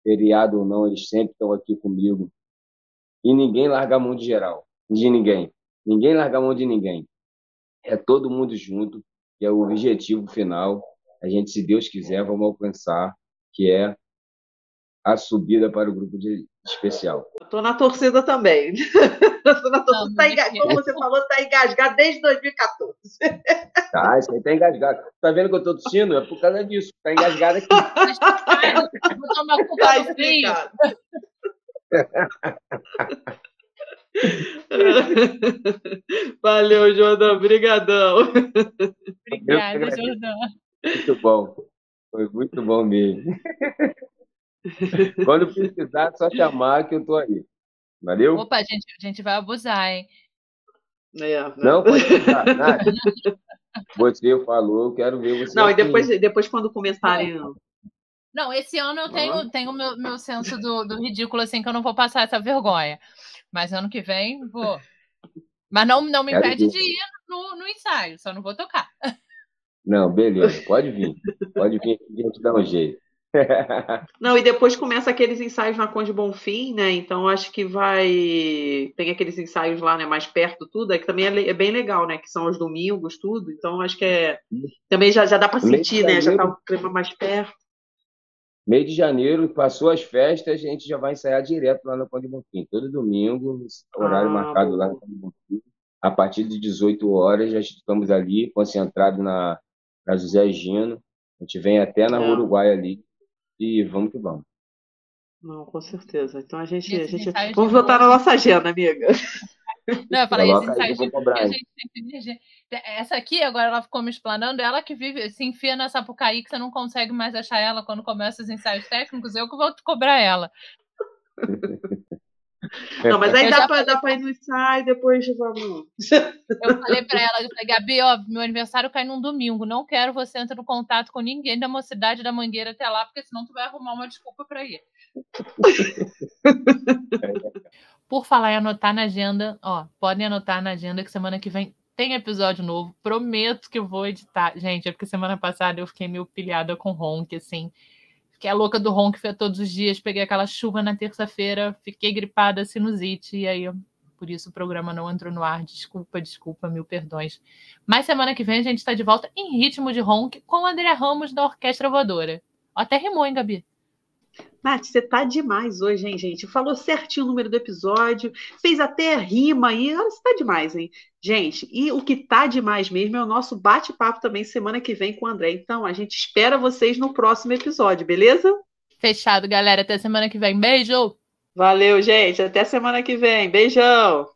feriado ou não, eles sempre estão aqui comigo. E ninguém larga a mão de geral, de ninguém. Ninguém larga a mão de ninguém. É todo mundo junto, que é o objetivo final a gente, se Deus quiser, vamos alcançar, que é a subida para o grupo de especial. Estou na torcida também. Estou na torcida, tá enga... como você falou, está engasgado desde 2014. Tá, isso aí está engasgado. Está vendo que eu estou tossindo? É por causa disso. Está engasgado aqui. Vou tomar culpa tá do frio. Valeu, Jordão. Obrigadão. Obrigada, Jordão. Muito bom. Foi muito bom mesmo. Quando precisar, é só chamar que eu tô aí. Valeu? Opa, gente, a gente vai abusar, hein? É, né? Não, pode precisar. Você falou, eu quero ver você. Não, e depois, depois quando começarem. Não, esse ano eu tenho, tenho meu, meu senso do, do ridículo, assim, que eu não vou passar essa vergonha. Mas ano que vem, vou. Mas não, não me impede de ir no, no ensaio, só não vou tocar. Não, beleza, pode vir. Pode vir que a gente dá um jeito. Não, e depois começa aqueles ensaios na Conde Bonfim, né? Então acho que vai. Tem aqueles ensaios lá, né? Mais perto, tudo, é que também é, é bem legal, né? Que são os domingos, tudo. Então acho que é. Também já, já dá para sentir, né? Já tá o clima mais perto. Meio de janeiro, passou as festas, a gente já vai ensaiar direto lá no Conde Bonfim. Todo domingo, horário ah, marcado lá no Conde Bonfim. A partir de 18 horas, já estamos ali, concentrados na, na José Gino. A gente vem até na é. Uruguai ali e vamos que vamos. Não, com certeza. Então a gente. A gente... Vamos voltar na nossa agenda, amiga. Não, eu falei, esse ensaio de a gente tem Essa aqui, agora ela ficou me explanando, ela que vive, se enfia nessa Sapucaí que você não consegue mais achar ela quando começa os ensaios técnicos, eu que vou te cobrar ela. Não, mas aí dá, pra, dá pra ir no ensaio depois vamos. Eu falei pra ela, eu falei, Gabi, ó, meu aniversário cai num domingo. Não quero você entrar no contato com ninguém da mocidade da Mangueira até lá, porque senão tu vai arrumar uma desculpa pra ir. Por falar em anotar na agenda, ó, podem anotar na agenda que semana que vem tem episódio novo. Prometo que eu vou editar. Gente, é porque semana passada eu fiquei meio pilhada com Ronk, assim. Fiquei a louca do Ronk foi todos os dias. Peguei aquela chuva na terça-feira, fiquei gripada, sinusite, e aí por isso o programa não entrou no ar. Desculpa, desculpa, mil perdões. Mas semana que vem a gente está de volta em ritmo de Ronk com André Ramos da Orquestra Voadora. Até rimou, hein, Gabi? Nath, você tá demais hoje, hein, gente? Falou certinho o número do episódio, fez até rima aí. Você tá demais, hein? Gente, e o que tá demais mesmo é o nosso bate-papo também semana que vem com o André. Então, a gente espera vocês no próximo episódio, beleza? Fechado, galera. Até semana que vem. Beijo! Valeu, gente. Até semana que vem. Beijão!